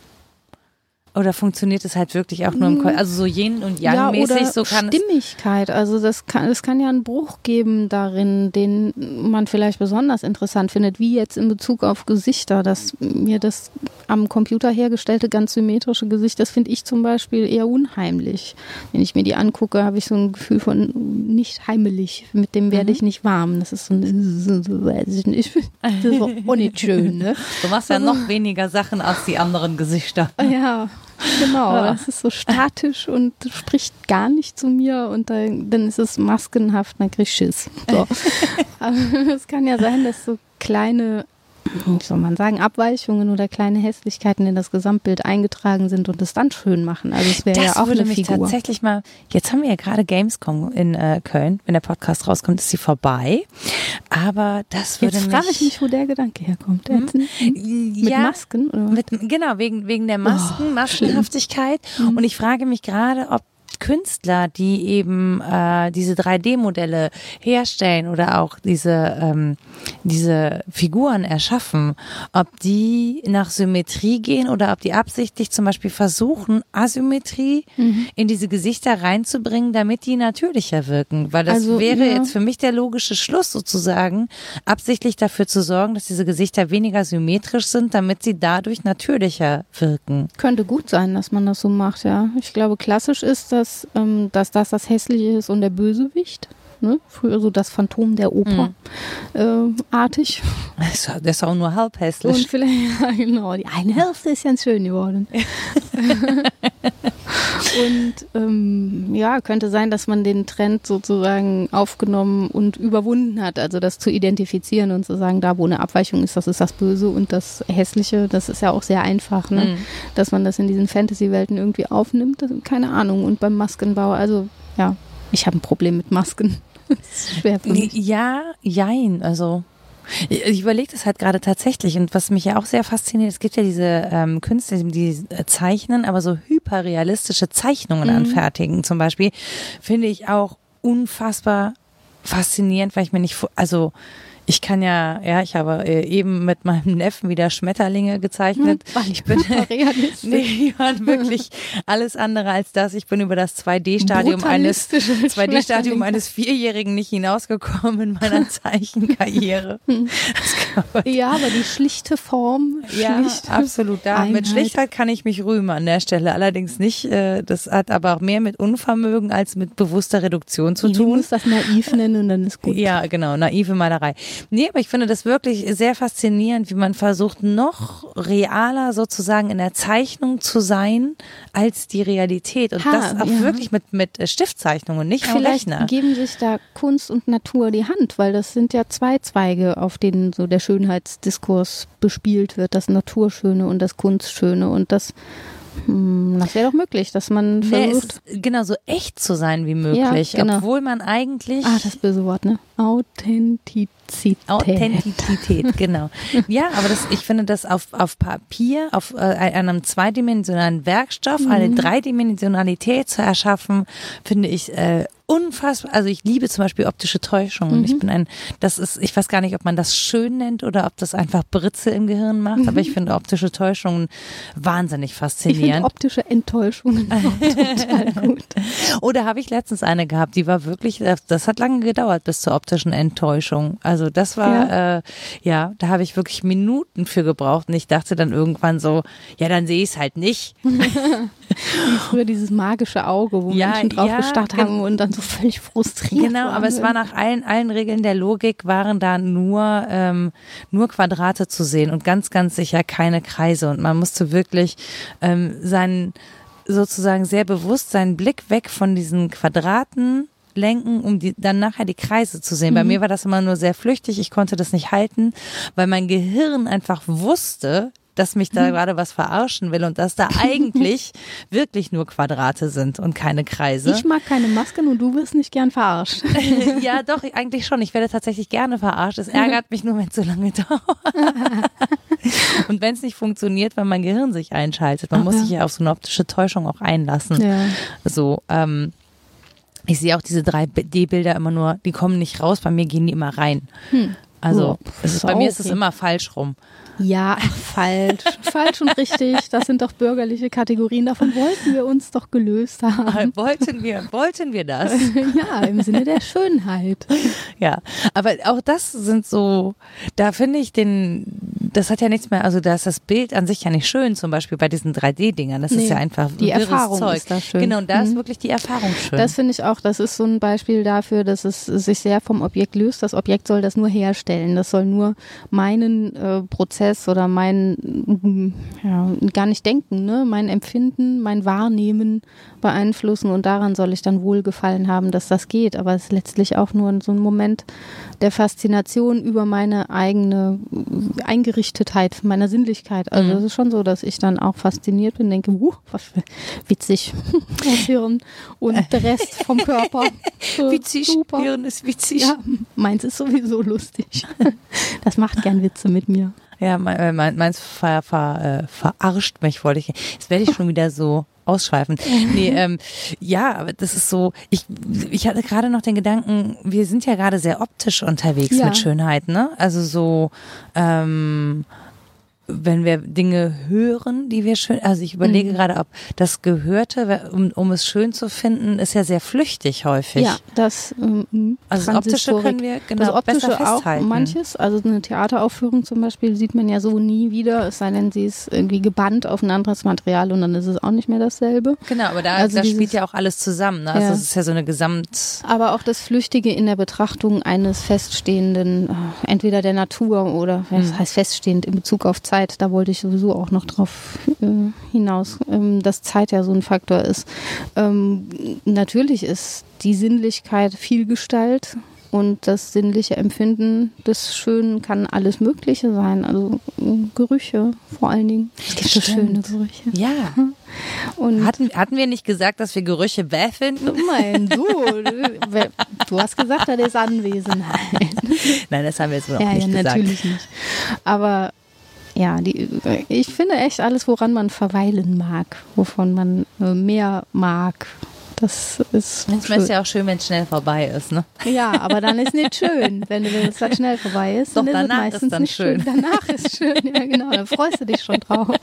A: Oder funktioniert es halt wirklich auch nur im, Ko- also so Yin und Yang
B: ja,
A: mäßig,
B: oder
A: so kann.
B: Stimmigkeit. Also das kann, es kann ja einen Bruch geben darin, den man vielleicht besonders interessant findet, wie jetzt in Bezug auf Gesichter. Dass mir das am Computer hergestellte ganz symmetrische Gesicht, das finde ich zum Beispiel eher unheimlich. Wenn ich mir die angucke, habe ich so ein Gefühl von nicht heimelig. Mit dem werde ich nicht warm. Das ist so ein, weiß ich nicht. Das ist auch auch nicht schön, ne?
A: Du machst ja noch weniger Sachen als die anderen Gesichter.
B: Ja, genau.
A: Ja.
B: Das ist so statisch und spricht gar nicht zu mir und dann, dann ist es maskenhaft, dann krieg ich Schiss. So. Aber es kann ja sein, dass so kleine wie soll man sagen, Abweichungen oder kleine Hässlichkeiten in das Gesamtbild eingetragen sind und es dann schön machen. Also es wäre ja auch
A: würde
B: eine
A: mich
B: Figur.
A: tatsächlich mal, jetzt haben wir ja gerade Gamescom in äh, Köln, wenn der Podcast rauskommt, ist sie vorbei. Aber das würde
B: Jetzt
A: mich. Hm?
B: frage ich mich, wo der Gedanke herkommt. Jetzt, Mit
A: ja,
B: Masken? Oder?
A: Mit, genau, wegen, wegen der Masken, Maskenhaftigkeit. Und ich frage mich gerade, ob Künstler, die eben äh, diese 3D-Modelle herstellen oder auch diese, ähm, diese Figuren erschaffen, ob die nach Symmetrie gehen oder ob die absichtlich zum Beispiel versuchen, Asymmetrie in diese Gesichter reinzubringen, damit die natürlicher wirken. Weil das
B: Also,
A: wäre
B: ja.
A: jetzt für mich der logische Schluss sozusagen, absichtlich dafür zu sorgen, dass diese Gesichter weniger symmetrisch sind, damit sie dadurch natürlicher wirken.
B: Könnte gut sein, dass man das so macht, ja. Ich glaube, klassisch ist, dass, ähm, dass das das Hässliche ist und der Bösewicht. Ne? Früher so das Phantom der Oper
A: Mhm.
B: äh, artig.
A: Das ist- auch nur halb hässlich.
B: Und vielleicht, ja, genau, die eine Hälfte ist ganz schön geworden. und ähm, ja, könnte sein, dass man den Trend sozusagen aufgenommen und überwunden hat. Also das zu identifizieren und zu sagen, da wo eine Abweichung ist, das ist das Böse und das Hässliche, das ist ja auch sehr einfach, ne?
A: Mhm.
B: dass man das in diesen Fantasy-Welten irgendwie aufnimmt. Keine Ahnung. Und beim Maskenbau, also ja, ich habe ein Problem mit Masken. Das ist schwer für mich.
A: Ja, jein, also. Ich überlege das halt gerade tatsächlich und was mich ja auch sehr fasziniert, es gibt ja diese ähm, Künstler, die äh, zeichnen, aber so hyperrealistische Zeichnungen anfertigen zum Beispiel, finde ich auch unfassbar faszinierend, weil ich mir nicht, also ich kann ja, ja, ich habe äh, eben mit meinem Neffen wieder Schmetterlinge gezeichnet.
B: Weil
A: Ich bin
B: realistisch.
A: Nee, wirklich alles andere als das. Ich bin über das 2D-Stadium eines
B: Brutalistische
A: 2D-Stadium
B: Schmetterlinge.
A: eines Vierjährigen nicht hinausgekommen in meiner Zeichenkarriere. Das
B: Ja, aber die schlichte Form,
A: ja, absolut. Da, mit. Schlichtheit kann ich mich rühmen an der Stelle. Allerdings nicht. äh, Das hat aber auch mehr mit Unvermögen als mit bewusster Reduktion zu
B: Du
A: tun.
B: musst das naiv nennen und dann ist gut.
A: Ja, genau, naive Malerei. Nee, aber ich finde das wirklich sehr faszinierend, wie man versucht, noch realer sozusagen in der Zeichnung zu sein als die Realität. Und
B: Ha,
A: das auch
B: ja.
A: wirklich mit, mit äh, Stiftzeichnungen, nicht am
B: Vielleicht
A: Rechner.
B: geben sich da Kunst und Natur die Hand, weil das sind ja zwei Zweige, auf denen so der Schönheitsdiskurs bespielt wird, das Naturschöne und das Kunstschöne und das, hm, das wäre doch möglich, dass man
A: Nee,
B: versucht,
A: ist genau so echt zu sein wie möglich,
B: Ja, genau.
A: obwohl man eigentlich
B: ah, das böse Wort, ne? Authentizität.
A: Authentizität, genau. Ja, aber das, ich finde das auf, auf Papier, auf äh, einem zweidimensionalen Werkstoff,
B: Mhm.
A: eine Dreidimensionalität zu erschaffen, finde ich äh, unfassbar. Also ich liebe zum Beispiel optische Täuschungen.
B: Mhm.
A: Ich bin ein, das ist, ich weiß gar nicht, ob man das schön nennt oder ob das einfach Britze im Gehirn macht, aber ich finde optische Täuschungen wahnsinnig
B: Ich finde
A: faszinierend.
B: optische Enttäuschungen total gut.
A: Oder habe ich letztens eine gehabt, die war wirklich, das, das hat lange gedauert bis zur optischen Enttäuschung. Also das war, ja, äh, ja da habe ich wirklich Minuten für gebraucht und ich dachte dann irgendwann so, ja, dann sehe ich es halt nicht.
B: Wie früher dieses magische Auge, wo
A: Ja,
B: Menschen drauf
A: ja,
B: gestarrt haben und dann so völlig frustriert
A: Genau, aber es war nach allen, allen Regeln der Logik waren da nur, ähm, nur Quadrate zu sehen und ganz, ganz sicher keine Kreise. Und man musste wirklich ähm, seinen, sozusagen sehr bewusst seinen Blick weg von diesen Quadraten lenken, um die, dann nachher die Kreise zu sehen. Bei mir war das immer nur sehr flüchtig. Ich konnte das nicht halten, weil mein Gehirn einfach wusste, dass mich da gerade was verarschen will und dass da eigentlich wirklich nur Quadrate sind und keine Kreise.
B: Ich mag keine Masken und du wirst nicht gern verarscht.
A: ja, doch, eigentlich schon. Ich werde tatsächlich gerne verarscht. Es ärgert mich nur, wenn es so lange dauert. Und wenn es nicht funktioniert, wenn mein Gehirn sich einschaltet. Man muss sich ja auf so eine optische Täuschung auch einlassen.
B: Ja.
A: So, ähm, ich sehe auch diese 3D-Bilder immer nur, die kommen nicht raus, bei mir gehen die immer rein. Also, es ist,
B: ist
A: bei mir ist es immer falsch rum.
B: Ja, ach, falsch. falsch und richtig. Das sind doch bürgerliche Kategorien. Davon wollten wir uns doch gelöst haben.
A: Wollten wir, wollten wir das?
B: Ja, im Sinne der Schönheit.
A: Ja, aber auch das sind so, da finde ich den, das hat ja nichts mehr, also da ist das Bild an sich ja nicht schön, zum Beispiel bei diesen 3D-Dingern. Das ist
B: Nee,
A: ja einfach
B: die Erfahrung
A: Zeug.
B: ist da schön.
A: Genau, und da ist
B: Mhm.
A: wirklich die Erfahrung schön.
B: Das finde ich auch, das ist so ein Beispiel dafür, dass es sich sehr vom Objekt löst. Das Objekt soll das nur herstellen. Das soll nur meinen äh, Prozess oder mein, ja, gar nicht denken, ne? mein Empfinden, mein Wahrnehmen beeinflussen und daran soll ich dann wohlgefallen haben, dass das geht. Aber es ist letztlich auch nur so ein Moment der Faszination über meine eigene Verdichtetheit meiner Sinnlichkeit. Also
A: Mhm.
B: es ist schon so, dass ich dann auch fasziniert bin, denke, uh, was für witzig, das Hirn und der Rest vom Körper. So, Super.
A: Hirn ist witzig.
B: Ja, meins ist sowieso lustig. Das macht gern Witze mit mir.
A: Ja, mein, äh, mein, meins ver, ver, äh, verarscht mich, wollte ich. Jetzt werde ich schon wieder so ausschweifen. Nee, ähm, ja, aber das ist so, ich, ich hatte gerade noch den Gedanken, wir sind ja gerade sehr optisch unterwegs
B: Ja.
A: mit Schönheit, ne? Also so, ähm, wenn wir Dinge hören, die wir schön, also ich überlege
B: Mhm.
A: gerade, ob das Gehörte, um, um es schön zu finden, ist ja sehr flüchtig häufig.
B: Ja, das ähm,
A: Also das Optische können wir genau
B: das Optische
A: besser
B: auch
A: festhalten.
B: manches. Also eine Theateraufführung zum Beispiel sieht man ja so nie wieder, es sei denn, sie ist irgendwie gebannt auf ein anderes Material und dann ist es auch nicht mehr dasselbe.
A: Genau, aber da,
B: Also
A: da spielt
B: dieses-
A: ja auch alles zusammen. Ne? Also
B: Ja.
A: es ist ja so eine Gesamt.
B: Aber auch das Flüchtige in der Betrachtung eines feststehenden, äh, entweder der Natur oder, was
A: Mhm.
B: heißt feststehend in Bezug auf Zeit, da wollte ich sowieso auch noch drauf äh, hinaus, ähm, dass Zeit ja so ein Faktor ist. Ähm, natürlich ist die Sinnlichkeit Vielgestalt und das sinnliche Empfinden des Schönen kann alles Mögliche sein, also äh, Gerüche vor allen Dingen. Es gibt so schöne. Gerüche.
A: Ja.
B: Und
A: Hatten, hatten wir nicht gesagt, dass wir Gerüche bäh finden?
B: Nein, du, du hast gesagt, das ist Anwesenheit.
A: Nein, das haben wir jetzt auch
B: Ja,
A: nicht
B: ja,
A: gesagt.
B: natürlich nicht. Aber ja, die, ich finde echt alles, woran man verweilen mag, wovon man äh, mehr mag. Das ist
A: Manchmal ist ja auch schön, wenn es schnell vorbei ist, ne?
B: Ja, aber dann ist nicht schön. Wenn willst, dass schnell vorbei ist,
A: Doch,
B: dann ist
A: danach
B: es
A: ist
B: meistens
A: dann
B: nicht
A: schön.
B: schön. Danach ist schön, ja genau. Dann freust du dich schon drauf.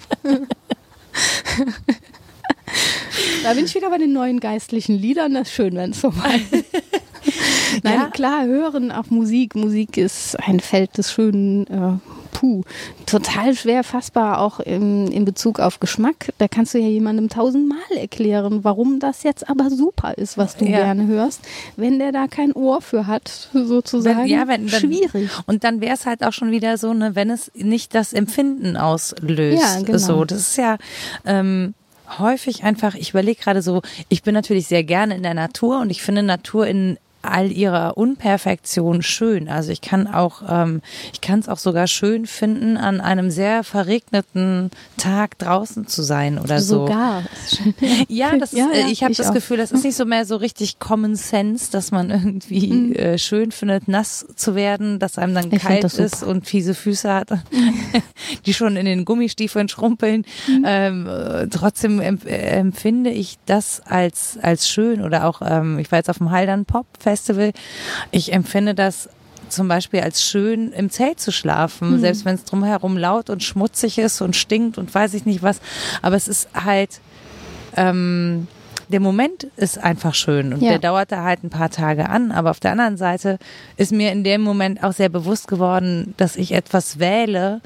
B: Da bin ich wieder bei den neuen geistlichen Liedern. Das ist schön, wenn es vorbei ist. Nein,
A: Ja.
B: klar, hören auf Musik. Musik ist ein Feld des schönen, äh, puh, total schwer fassbar, auch im, in Bezug auf Geschmack. Da kannst du ja jemandem tausendmal erklären, warum das jetzt aber super ist, was du
A: Ja.
B: gerne hörst, wenn der da kein Ohr für hat, sozusagen.
A: Wenn, ja, wenn, wenn,
B: Schwierig.
A: Und dann wäre es halt auch schon wieder so, ne, wenn es nicht das Empfinden auslöst.
B: Ja, genau.
A: So, das ist ja ähm, häufig einfach, ich überlege gerade so, ich bin natürlich sehr gerne in der Natur und ich finde Natur in all ihrer Unperfektion schön. Also ich kann auch, ähm, ich kann es auch sogar schön finden, an einem sehr verregneten Tag draußen zu sein oder so.
B: Sogar.
A: Ja, das ist,
B: Ja,
A: äh,
B: ja,
A: ich habe das
B: auch.
A: Gefühl, das ist nicht so mehr so richtig Common Sense, dass man irgendwie
B: Mhm.
A: äh, schön findet, nass zu werden, dass einem dann
B: Ich
A: kalt
B: super.
A: ist und fiese Füße hat, die schon in den Gummistiefeln schrumpeln.
B: Mhm.
A: Ähm, äh, trotzdem äh, empfinde ich das als, als schön oder auch, ähm, ich war jetzt auf dem Haldern Pop Festival, ich empfinde das zum Beispiel als schön im Zelt zu schlafen, selbst wenn es drumherum laut und schmutzig ist und stinkt und weiß ich nicht was. Aber es ist halt, ähm, der Moment ist einfach schön und
B: Ja.
A: der dauert da halt ein paar Tage an. Aber auf der anderen Seite ist mir in dem Moment auch sehr bewusst geworden, dass ich etwas wähle,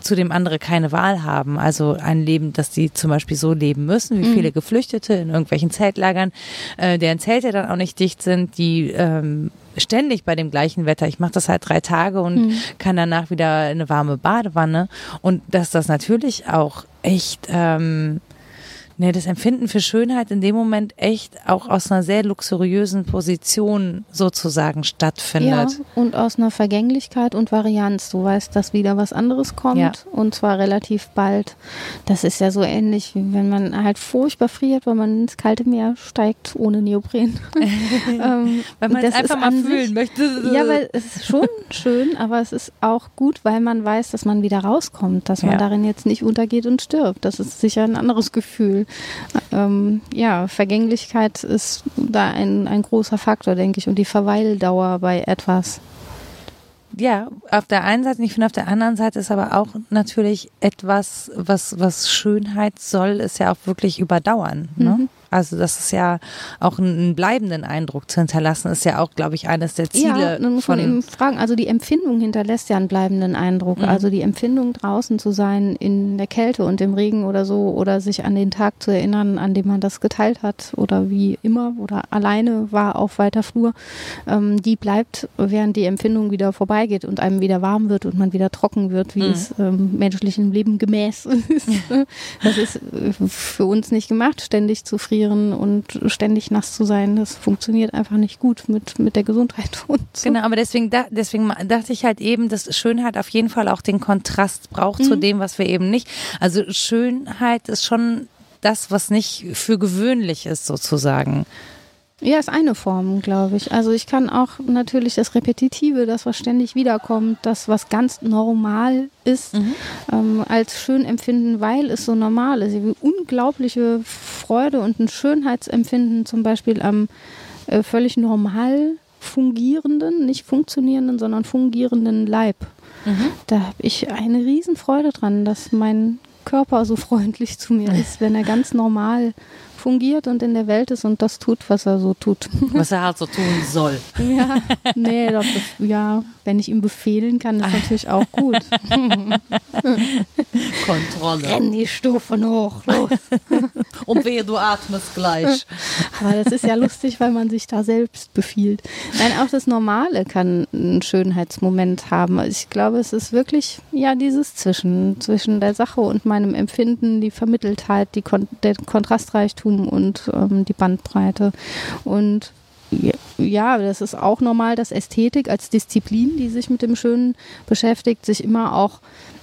A: zu dem andere keine Wahl haben. Also ein Leben, dass die zum Beispiel so leben müssen, wie viele Geflüchtete in irgendwelchen Zeltlagern, äh, deren Zelte dann auch nicht dicht sind, die ähm, ständig bei dem gleichen Wetter. Ich mache das halt drei Tage und kann danach wieder eine warme Badewanne. Und dass das natürlich auch echt ähm, ne, das Empfinden für Schönheit in dem Moment echt auch aus einer sehr luxuriösen Position sozusagen
B: Ja,
A: stattfindet.
B: und aus einer Vergänglichkeit und Varianz. Du weißt, dass wieder was anderes kommt
A: Ja.
B: und zwar relativ bald. Das ist ja so ähnlich, wie wenn man halt furchtbar friert, weil man ins kalte Meer steigt ohne Neopren. ähm,
A: Weil man
B: das
A: einfach mal fühlen
B: sich-
A: möchte.
B: Ja, weil es ist schon schön, aber es ist auch gut, weil man weiß, dass man wieder rauskommt, dass man
A: Ja.
B: darin jetzt nicht untergeht und stirbt. Das ist sicher ein anderes Gefühl. Ähm, ja, Vergänglichkeit ist da ein, ein großer Faktor, denke ich, und die Verweildauer bei etwas.
A: Ja, auf der einen Seite, ich finde auf der anderen Seite ist aber auch natürlich etwas, was, was Schönheit soll, ist ja auch wirklich überdauern. Ne?
B: Mhm.
A: Also das ist ja auch einen, bleibenden Eindruck zu hinterlassen, ist ja auch, glaube ich, eines der Ziele
B: ja, dann muss man
A: von
B: eben fragen, also die Empfindung hinterlässt ja einen bleibenden Eindruck.
A: Mhm.
B: Also die Empfindung draußen zu sein in der Kälte und im Regen oder so oder sich an den Tag zu erinnern, an dem man das geteilt hat oder wie immer oder alleine war auf weiter Flur, ähm, die bleibt, während die Empfindung wieder vorbeigeht und einem wieder warm wird und man wieder trocken wird, wie
A: Mhm.
B: es ähm, menschlichem Leben gemäß ist. Das ist äh, für uns nicht gemacht, ständig zu frieren und ständig nass zu sein, das funktioniert einfach nicht gut mit, mit der Gesundheit. Und
A: so. Genau, aber deswegen, da, deswegen dachte ich halt eben, dass Schönheit auf jeden Fall auch den Kontrast braucht mhm. zu dem, was wir eben nicht. Also Schönheit ist schon das, was nicht für gewöhnlich ist, sozusagen.
B: Ja, ist eine Form, glaube ich. Also ich kann auch natürlich das Repetitive, das was ständig wiederkommt, das was ganz normal ist, mhm. ähm, als schön empfinden, weil es so normal ist. Ich habe unglaubliche Freude und ein Schönheitsempfinden zum Beispiel am äh, völlig normal fungierenden, nicht funktionierenden, sondern fungierenden Leib. Mhm. Da habe ich eine Riesenfreude dran, dass mein Körper so freundlich zu mir ist, wenn er ganz normal fungiert und in der Welt ist und das tut, was er so tut.
A: Was er halt so tun soll.
B: Ja, nee, das, ja, wenn ich ihm befehlen kann, ist natürlich auch gut.
A: Kontrolle.
B: Renn die Stufen hoch, los.
A: Und wehe, du atmest gleich.
B: Aber das ist ja lustig, weil man sich da selbst befiehlt. Nein, auch das Normale kann einen Schönheitsmoment haben. Ich glaube, es ist wirklich ja dieses Zwischen, zwischen der Sache und meinem Empfinden, die Vermitteltheit, die Kon der Kontrastreichtum Wachstum und ähm, die Bandbreite. Und ja, das ist auch normal, dass Ästhetik als Disziplin, die sich mit dem Schönen beschäftigt, sich immer auch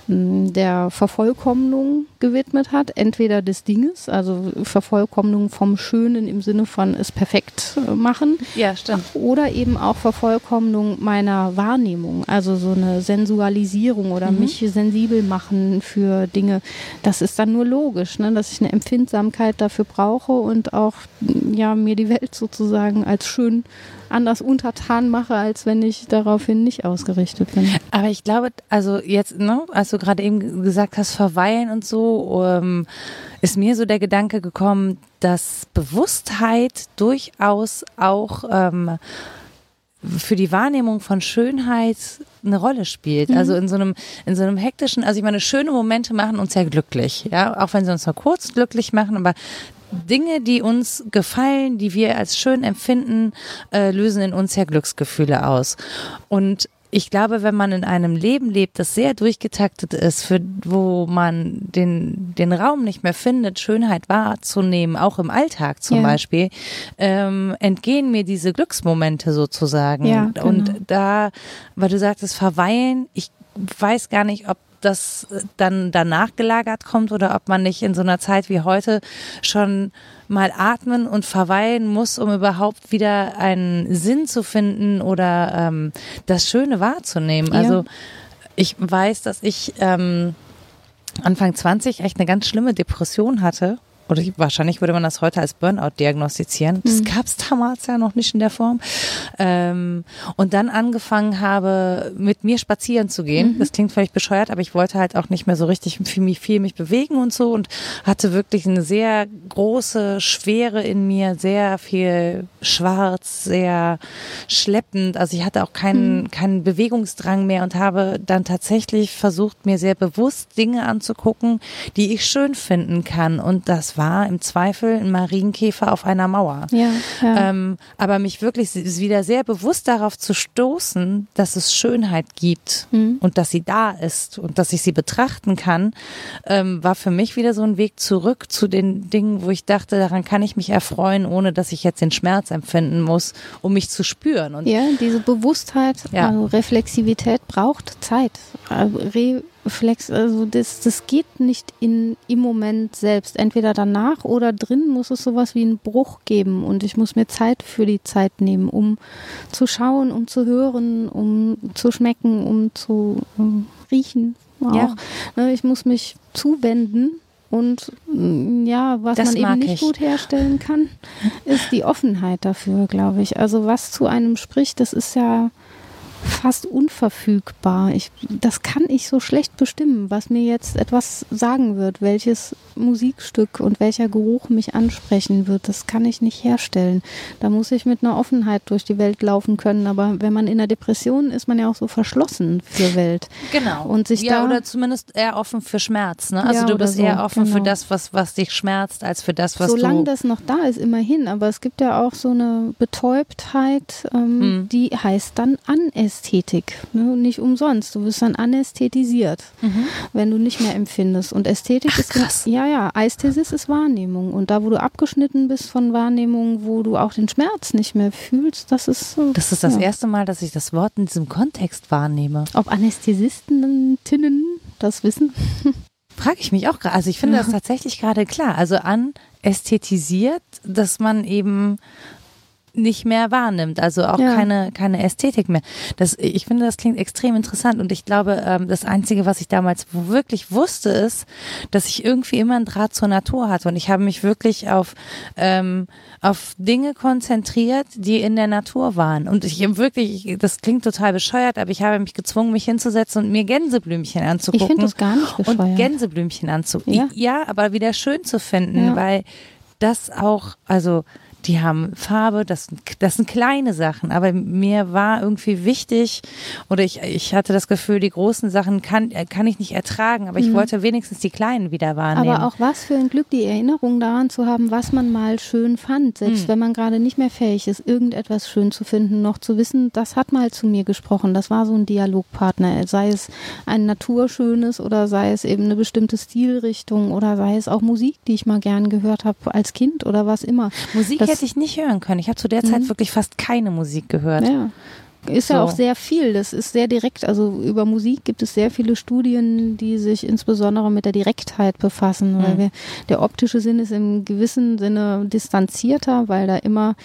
B: der Vervollkommnung gewidmet hat, entweder des Dinges, also Vervollkommnung vom Schönen im Sinne von es perfekt äh, machen,
A: ja, stimmt.
B: oder eben auch Vervollkommnung meiner Wahrnehmung, also so eine Sensualisierung oder mhm. mich sensibel machen für Dinge. Das ist dann nur logisch, ne, dass ich eine Empfindsamkeit dafür brauche und auch ja mir die Welt sozusagen als schön anders untertan mache, als wenn ich daraufhin nicht ausgerichtet bin.
A: Aber ich glaube, also jetzt, ne, als du gerade eben gesagt hast, verweilen und so, ähm, ist mir so der Gedanke gekommen, dass Bewusstheit durchaus auch ähm, für die Wahrnehmung von Schönheit eine Rolle spielt. Mhm. Also in so einem, in so einem hektischen, also ich meine, schöne Momente machen uns ja glücklich, ja, auch wenn sie uns nur kurz glücklich machen, aber Dinge, die uns gefallen, die wir als schön empfinden, äh, lösen in uns ja Glücksgefühle aus. Und ich glaube, wenn man in einem Leben lebt, das sehr durchgetaktet ist, für, wo man den, den Raum nicht mehr findet, Schönheit wahrzunehmen, auch im Alltag zum ja. Beispiel, ähm, entgehen mir diese Glücksmomente sozusagen.
B: Ja, genau.
A: Und da, weil du sagtest, verweilen, ich weiß gar nicht, ob das dann danach gelagert kommt oder ob man nicht in so einer Zeit wie heute schon mal atmen und verweilen muss, um überhaupt wieder einen Sinn zu finden oder ähm, das Schöne wahrzunehmen. Ja. Also ich weiß, dass ich ähm, Anfang 20 echt eine ganz schlimme Depression hatte oder wahrscheinlich würde man das heute als Burnout diagnostizieren. Das mhm. gab es damals ja noch nicht in der Form. Ähm, und dann angefangen habe, mit mir spazieren zu gehen. Mhm. Das klingt völlig bescheuert, aber ich wollte halt auch nicht mehr so richtig viel, viel mich bewegen und so und hatte wirklich eine sehr große Schwere in mir, sehr viel schwarz, sehr schleppend. Also ich hatte auch keinen, mhm. keinen Bewegungsdrang mehr und habe dann tatsächlich versucht, mir sehr bewusst Dinge anzugucken, die ich schön finden kann. Und das war im Zweifel ein Marienkäfer auf einer Mauer.
B: Ja, ja.
A: Ähm, aber mich wirklich wieder sehr bewusst darauf zu stoßen, dass es Schönheit gibt mhm. und dass sie da ist und dass ich sie betrachten kann, ähm, war für mich wieder so ein Weg zurück zu den Dingen, wo ich dachte, daran kann ich mich erfreuen, ohne dass ich jetzt den Schmerz empfinden muss, um mich zu spüren.
B: Und ja, diese Bewusstheit, ja. also Reflexivität braucht Zeit. Also Re Flex, also das, das geht nicht in, im Moment selbst. Entweder danach oder drin muss es sowas wie einen Bruch geben und ich muss mir Zeit für die Zeit nehmen, um zu schauen, um zu hören, um zu schmecken, um zu um riechen. Auch. Ja. Ne, ich muss mich zuwenden und mm, ja, was das man eben nicht ich. gut herstellen kann, ist die Offenheit dafür, glaube ich. Also was zu einem spricht, das ist ja fast unverfügbar. Ich, das kann ich so schlecht bestimmen, was mir jetzt etwas sagen wird, welches Musikstück und welcher Geruch mich ansprechen wird. Das kann ich nicht herstellen. Da muss ich mit einer Offenheit durch die Welt laufen können. Aber wenn man in der Depression ist, man ja auch so verschlossen für Welt.
A: Genau.
B: Und sich
A: ja,
B: da
A: oder zumindest eher offen für Schmerz. Ne? Also ja, du bist so, eher offen genau. für das, was, was dich schmerzt, als für das, was
B: Solange
A: du...
B: das noch da ist, immerhin. Aber es gibt ja auch so eine Betäubtheit, ähm, hm. die heißt dann Anessen Ästhetik. Ne? Nicht umsonst. Du wirst dann anästhetisiert, mhm. wenn du nicht mehr empfindest. Und Ästhetik Ach, ist krass. ja ja, Ästhesis ist Wahrnehmung. Und da, wo du abgeschnitten bist von Wahrnehmung, wo du auch den Schmerz nicht mehr fühlst, das ist so.
A: Das ist das ja. erste Mal, dass ich das Wort in diesem Kontext wahrnehme.
B: Ob Anästhesisten, Tinnen das wissen?
A: Frage ich mich auch gerade. Also ich finde ja. das tatsächlich gerade klar. Also anästhetisiert, dass man eben nicht mehr wahrnimmt, also auch ja. keine, keine Ästhetik mehr. Das, ich finde, das klingt extrem interessant und ich glaube, ähm, das Einzige, was ich damals wirklich wusste, ist, dass ich irgendwie immer einen Draht zur Natur hatte und ich habe mich wirklich auf, ähm, auf Dinge konzentriert, die in der Natur waren und ich wirklich, das klingt total bescheuert, aber ich habe mich gezwungen, mich hinzusetzen und mir Gänseblümchen anzugucken. Ich
B: finde das gar nicht bescheuert.
A: Und Gänseblümchen anzugucken. Ja. ja, aber wieder schön zu finden, ja. weil das auch, also die haben Farbe, das, das sind kleine Sachen, aber mir war irgendwie wichtig oder ich, ich hatte das Gefühl, die großen Sachen kann, kann ich nicht ertragen, aber ich mhm. wollte wenigstens die kleinen wieder wahrnehmen.
B: Aber auch was für ein Glück, die Erinnerung daran zu haben, was man mal schön fand, selbst mhm. wenn man gerade nicht mehr fähig ist, irgendetwas schön zu finden, noch zu wissen, das hat mal zu mir gesprochen, das war so ein Dialogpartner, sei es ein naturschönes oder sei es eben eine bestimmte Stilrichtung oder sei es auch Musik, die ich mal gern gehört habe als Kind oder was immer.
A: Musik das, hätte ich nicht hören können. Ich habe zu der Zeit mhm. wirklich fast keine Musik gehört.
B: Ja. Ist so. ja auch sehr viel. Das ist sehr direkt. Also über Musik gibt es sehr viele Studien, die sich insbesondere mit der Direktheit befassen. Mhm. Weil wir, der optische Sinn ist im gewissen Sinne distanzierter, weil da immer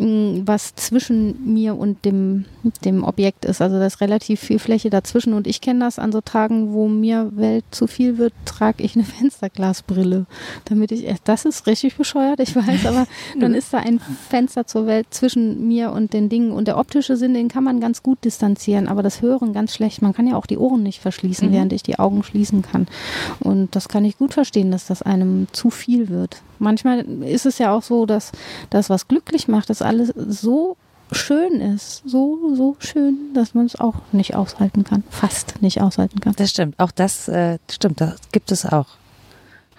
B: was zwischen mir und dem, dem Objekt ist. Also da ist relativ viel Fläche dazwischen und ich kenne das an so Tagen, wo mir Welt zu viel wird, trage ich eine Fensterglasbrille, damit ich, das ist richtig bescheuert, ich weiß, aber dann ist da ein Fenster zur Welt zwischen mir und den Dingen und der optische Sinn, den kann man ganz gut distanzieren, aber das Hören ganz schlecht. Man kann ja auch die Ohren nicht verschließen, mhm. während ich die Augen schließen kann. Und das kann ich gut verstehen, dass das einem zu viel wird. Manchmal ist es ja auch so, dass das, was glücklich macht, dass alles so schön ist, so, so schön, dass man es auch nicht aushalten kann, fast nicht aushalten kann.
A: Das stimmt, auch das äh, stimmt, das gibt es auch.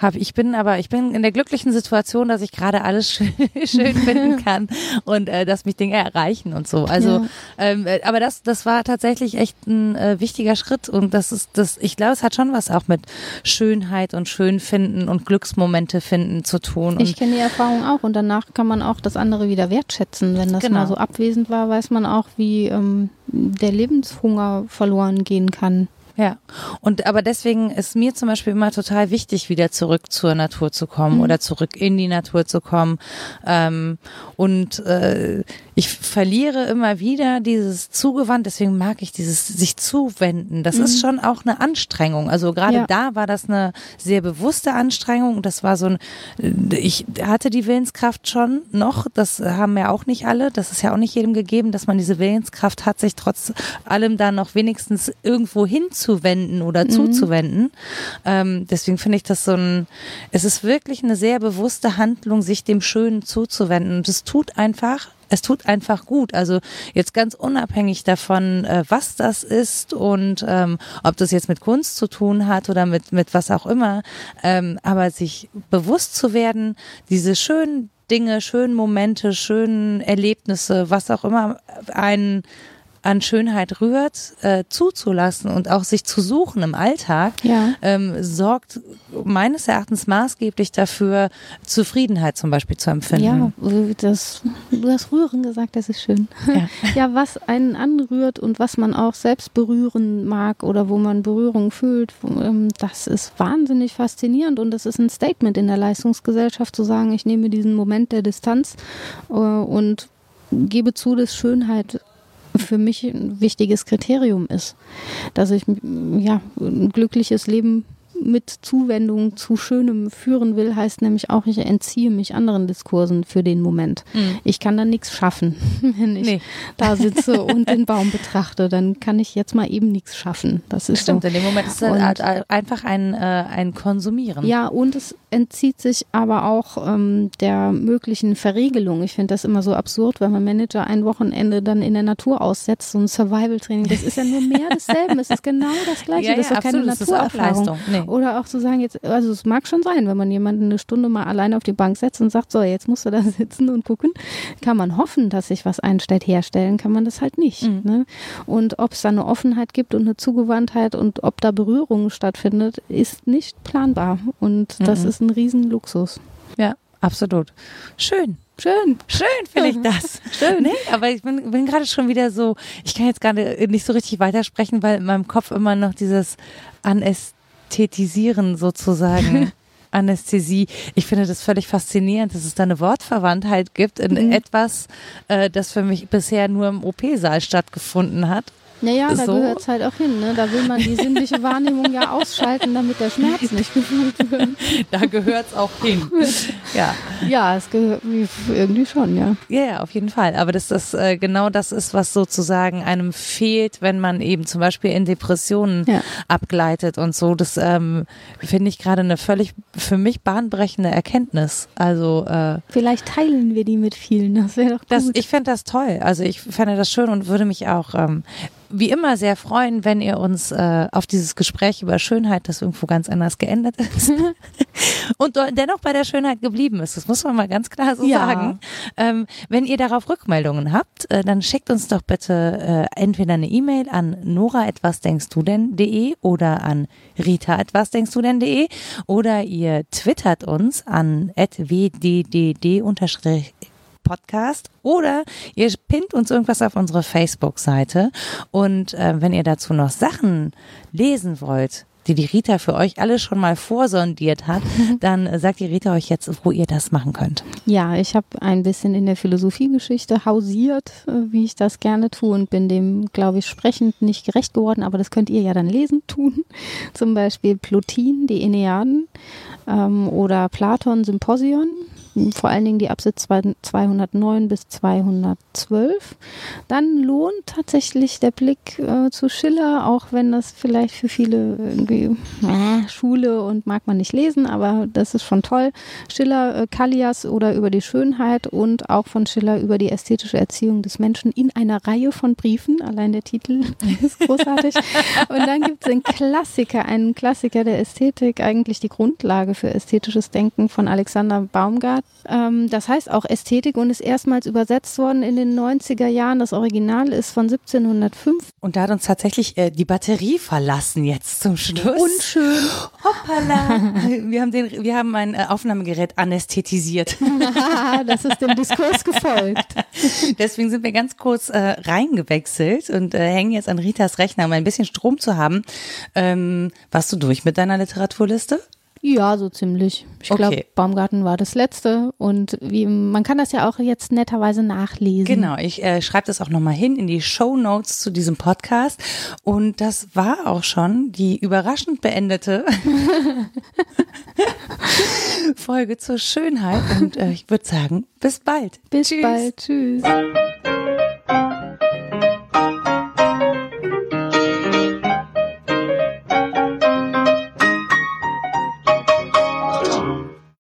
A: Hab, ich bin aber, ich bin in der glücklichen Situation, dass ich gerade alles schön, schön finden kann und äh, dass mich Dinge erreichen und so. Also, ja. ähm, äh, aber das, das war tatsächlich echt ein äh, wichtiger Schritt und das ist, das, ich glaube, es hat schon was auch mit Schönheit und Schönfinden und Glücksmomente finden zu tun.
B: ich kenne die Erfahrung auch und danach kann man auch das andere wieder wertschätzen. Wenn das genau. mal so abwesend war, weiß man auch, wie ähm, der Lebenshunger verloren gehen kann.
A: Ja, und aber deswegen ist mir zum Beispiel immer total wichtig, wieder zurück zur Natur zu kommen mhm. oder zurück in die Natur zu kommen. Ähm, und äh, ich verliere immer wieder dieses Zugewandt, deswegen mag ich dieses sich zuwenden. Das mhm. ist schon auch eine Anstrengung. Also gerade ja. da war das eine sehr bewusste Anstrengung. Das war so ein, ich hatte die Willenskraft schon noch, das haben ja auch nicht alle. Das ist ja auch nicht jedem gegeben, dass man diese Willenskraft hat, sich trotz allem da noch wenigstens irgendwo hinzuwenden oder mhm. zuzuwenden. Ähm, deswegen finde ich das so ein, es ist wirklich eine sehr bewusste Handlung, sich dem Schönen zuzuwenden. Und es tut einfach es tut einfach gut. Also jetzt ganz unabhängig davon, äh, was das ist und ähm, ob das jetzt mit Kunst zu tun hat oder mit, mit was auch immer, ähm, aber sich bewusst zu werden, diese schönen Dinge, schönen Momente, schönen Erlebnisse, was auch immer einen an Schönheit rührt, äh, zuzulassen und auch sich zu suchen im Alltag, ja. ähm, sorgt meines Erachtens maßgeblich dafür, Zufriedenheit zum Beispiel zu empfinden.
B: Ja, das, du hast Rühren gesagt, das ist schön. Ja. ja, was einen anrührt und was man auch selbst berühren mag oder wo man Berührung fühlt, ähm, das ist wahnsinnig faszinierend und das ist ein Statement in der Leistungsgesellschaft zu sagen, ich nehme diesen Moment der Distanz äh, und gebe zu, dass Schönheit für mich ein wichtiges Kriterium ist, dass ich ja ein glückliches Leben mit Zuwendung zu Schönem führen will, heißt nämlich auch, ich entziehe mich anderen Diskursen für den Moment. Mhm. Ich kann dann nichts schaffen, wenn ich nee. da sitze und den Baum betrachte. Dann kann ich jetzt mal eben nichts schaffen. Das ist
A: Stimmt,
B: so.
A: in dem Moment ist es halt einfach ein, äh, ein Konsumieren.
B: Ja, und es entzieht sich aber auch ähm, der möglichen Verriegelung. Ich finde das immer so absurd, wenn man Manager ein Wochenende dann in der Natur aussetzt, so ein Survival-Training. Das ist ja nur mehr desselben. Es ist genau das Gleiche.
A: Ja,
B: das ist
A: ja,
B: keine
A: auch
B: Naturerfahrung.
A: Leistung. Nee.
B: Oder auch zu sagen, jetzt, also es mag schon sein, wenn man jemanden eine Stunde mal alleine auf die Bank setzt und sagt, so, jetzt musst du da sitzen und gucken, kann man hoffen, dass sich was einstellt. Herstellen kann man das halt nicht.
A: Mhm.
B: Ne? Und ob es da eine Offenheit gibt und eine Zugewandtheit und ob da Berührung stattfindet, ist nicht planbar. Und das
A: Mhm.
B: ist ein Riesenluxus.
A: Ja, absolut. Schön.
B: Schön.
A: Schön finde ich das. Schön. Nee, aber ich bin, bin gerade schon wieder so, ich kann jetzt gerade nicht so richtig weitersprechen, weil in meinem Kopf immer noch dieses Anästhetisieren sozusagen. Anästhesie. Ich finde das völlig faszinierend, dass es da eine Wortverwandtheit gibt in
B: Mhm.
A: etwas, äh, das für mich bisher nur im OP-Saal stattgefunden hat.
B: Naja, da
A: So.
B: gehört es halt auch hin. Ne? Da will man die sinnliche Wahrnehmung ja ausschalten, damit der Schmerz nicht gefühlt wird.
A: Da gehört es auch hin. Ja.
B: Ja, es gehört irgendwie schon, ja.
A: Ja, ja, auf jeden Fall. Aber dass das äh, genau das ist, was sozusagen einem fehlt, wenn man eben zum Beispiel in Depressionen
B: Ja.
A: abgleitet und so. Das ähm, finde ich gerade eine völlig für mich bahnbrechende Erkenntnis. Also äh,
B: Vielleicht teilen wir die mit vielen. Das wäre doch gut.
A: das, ich fände das toll. Also ich fände das schön und würde mich auch ähm, wie immer sehr freuen, wenn ihr uns äh, auf dieses Gespräch über Schönheit, das irgendwo ganz anders geendet ist, und dennoch bei der Schönheit geblieben ist. Das muss man mal ganz klar so
B: Ja.
A: sagen. Ähm, wenn ihr darauf Rückmeldungen habt, äh, dann schickt uns doch bitte äh, entweder eine E-Mail an nora etwas denkst du denn.de oder an rita etwas denkst du denn.de oder ihr twittert uns an wddd Podcast oder ihr pinnt uns irgendwas auf unsere Facebook-Seite und äh, wenn ihr dazu noch Sachen lesen wollt, die die Rita für euch alle schon mal vorsondiert hat, dann äh, sagt die Rita euch jetzt, wo ihr das machen könnt.
B: Ja, ich habe ein bisschen in der Philosophiegeschichte hausiert, äh, wie ich das gerne tue und bin dem, glaube ich, sprechend nicht gerecht geworden, aber das könnt ihr ja dann lesen tun. Zum Beispiel Plotin, die Aeneaden ähm, oder Platon, Symposion. Vor allen Dingen die Absätze 209 bis 212. Dann lohnt tatsächlich der Blick äh, zu Schiller, auch wenn das vielleicht für viele irgendwie äh, Schule und mag man nicht lesen, aber das ist schon toll. Schiller, äh, Callias oder über die Schönheit und auch von Schiller über die ästhetische Erziehung des Menschen in einer Reihe von Briefen. Allein der Titel ist großartig. und dann gibt es den Klassiker, einen Klassiker der Ästhetik, eigentlich die Grundlage für ästhetisches Denken von Alexander Baumgart. Ähm, das heißt auch Ästhetik und ist erstmals übersetzt worden in den 90er Jahren. Das Original ist von 1705.
A: Und da hat uns tatsächlich äh, die Batterie verlassen jetzt zum Schluss.
B: Unschön.
A: Hoppala. Wir haben, den, wir haben ein äh, Aufnahmegerät anästhetisiert.
B: das ist dem Diskurs gefolgt.
A: Deswegen sind wir ganz kurz äh, reingewechselt und äh, hängen jetzt an Ritas Rechner, um ein bisschen Strom zu haben. Ähm, warst du durch mit deiner Literaturliste?
B: Ja, so ziemlich. Ich
A: Okay.
B: glaube, Baumgarten war das letzte und wie, man kann das ja auch jetzt netterweise nachlesen.
A: Genau, ich äh, schreibe das auch nochmal hin in die Show Notes zu diesem Podcast. Und das war auch schon die überraschend beendete Folge zur Schönheit. Und äh, ich würde sagen, bis bald.
B: Bis
A: Tschüss.
B: bald. Tschüss.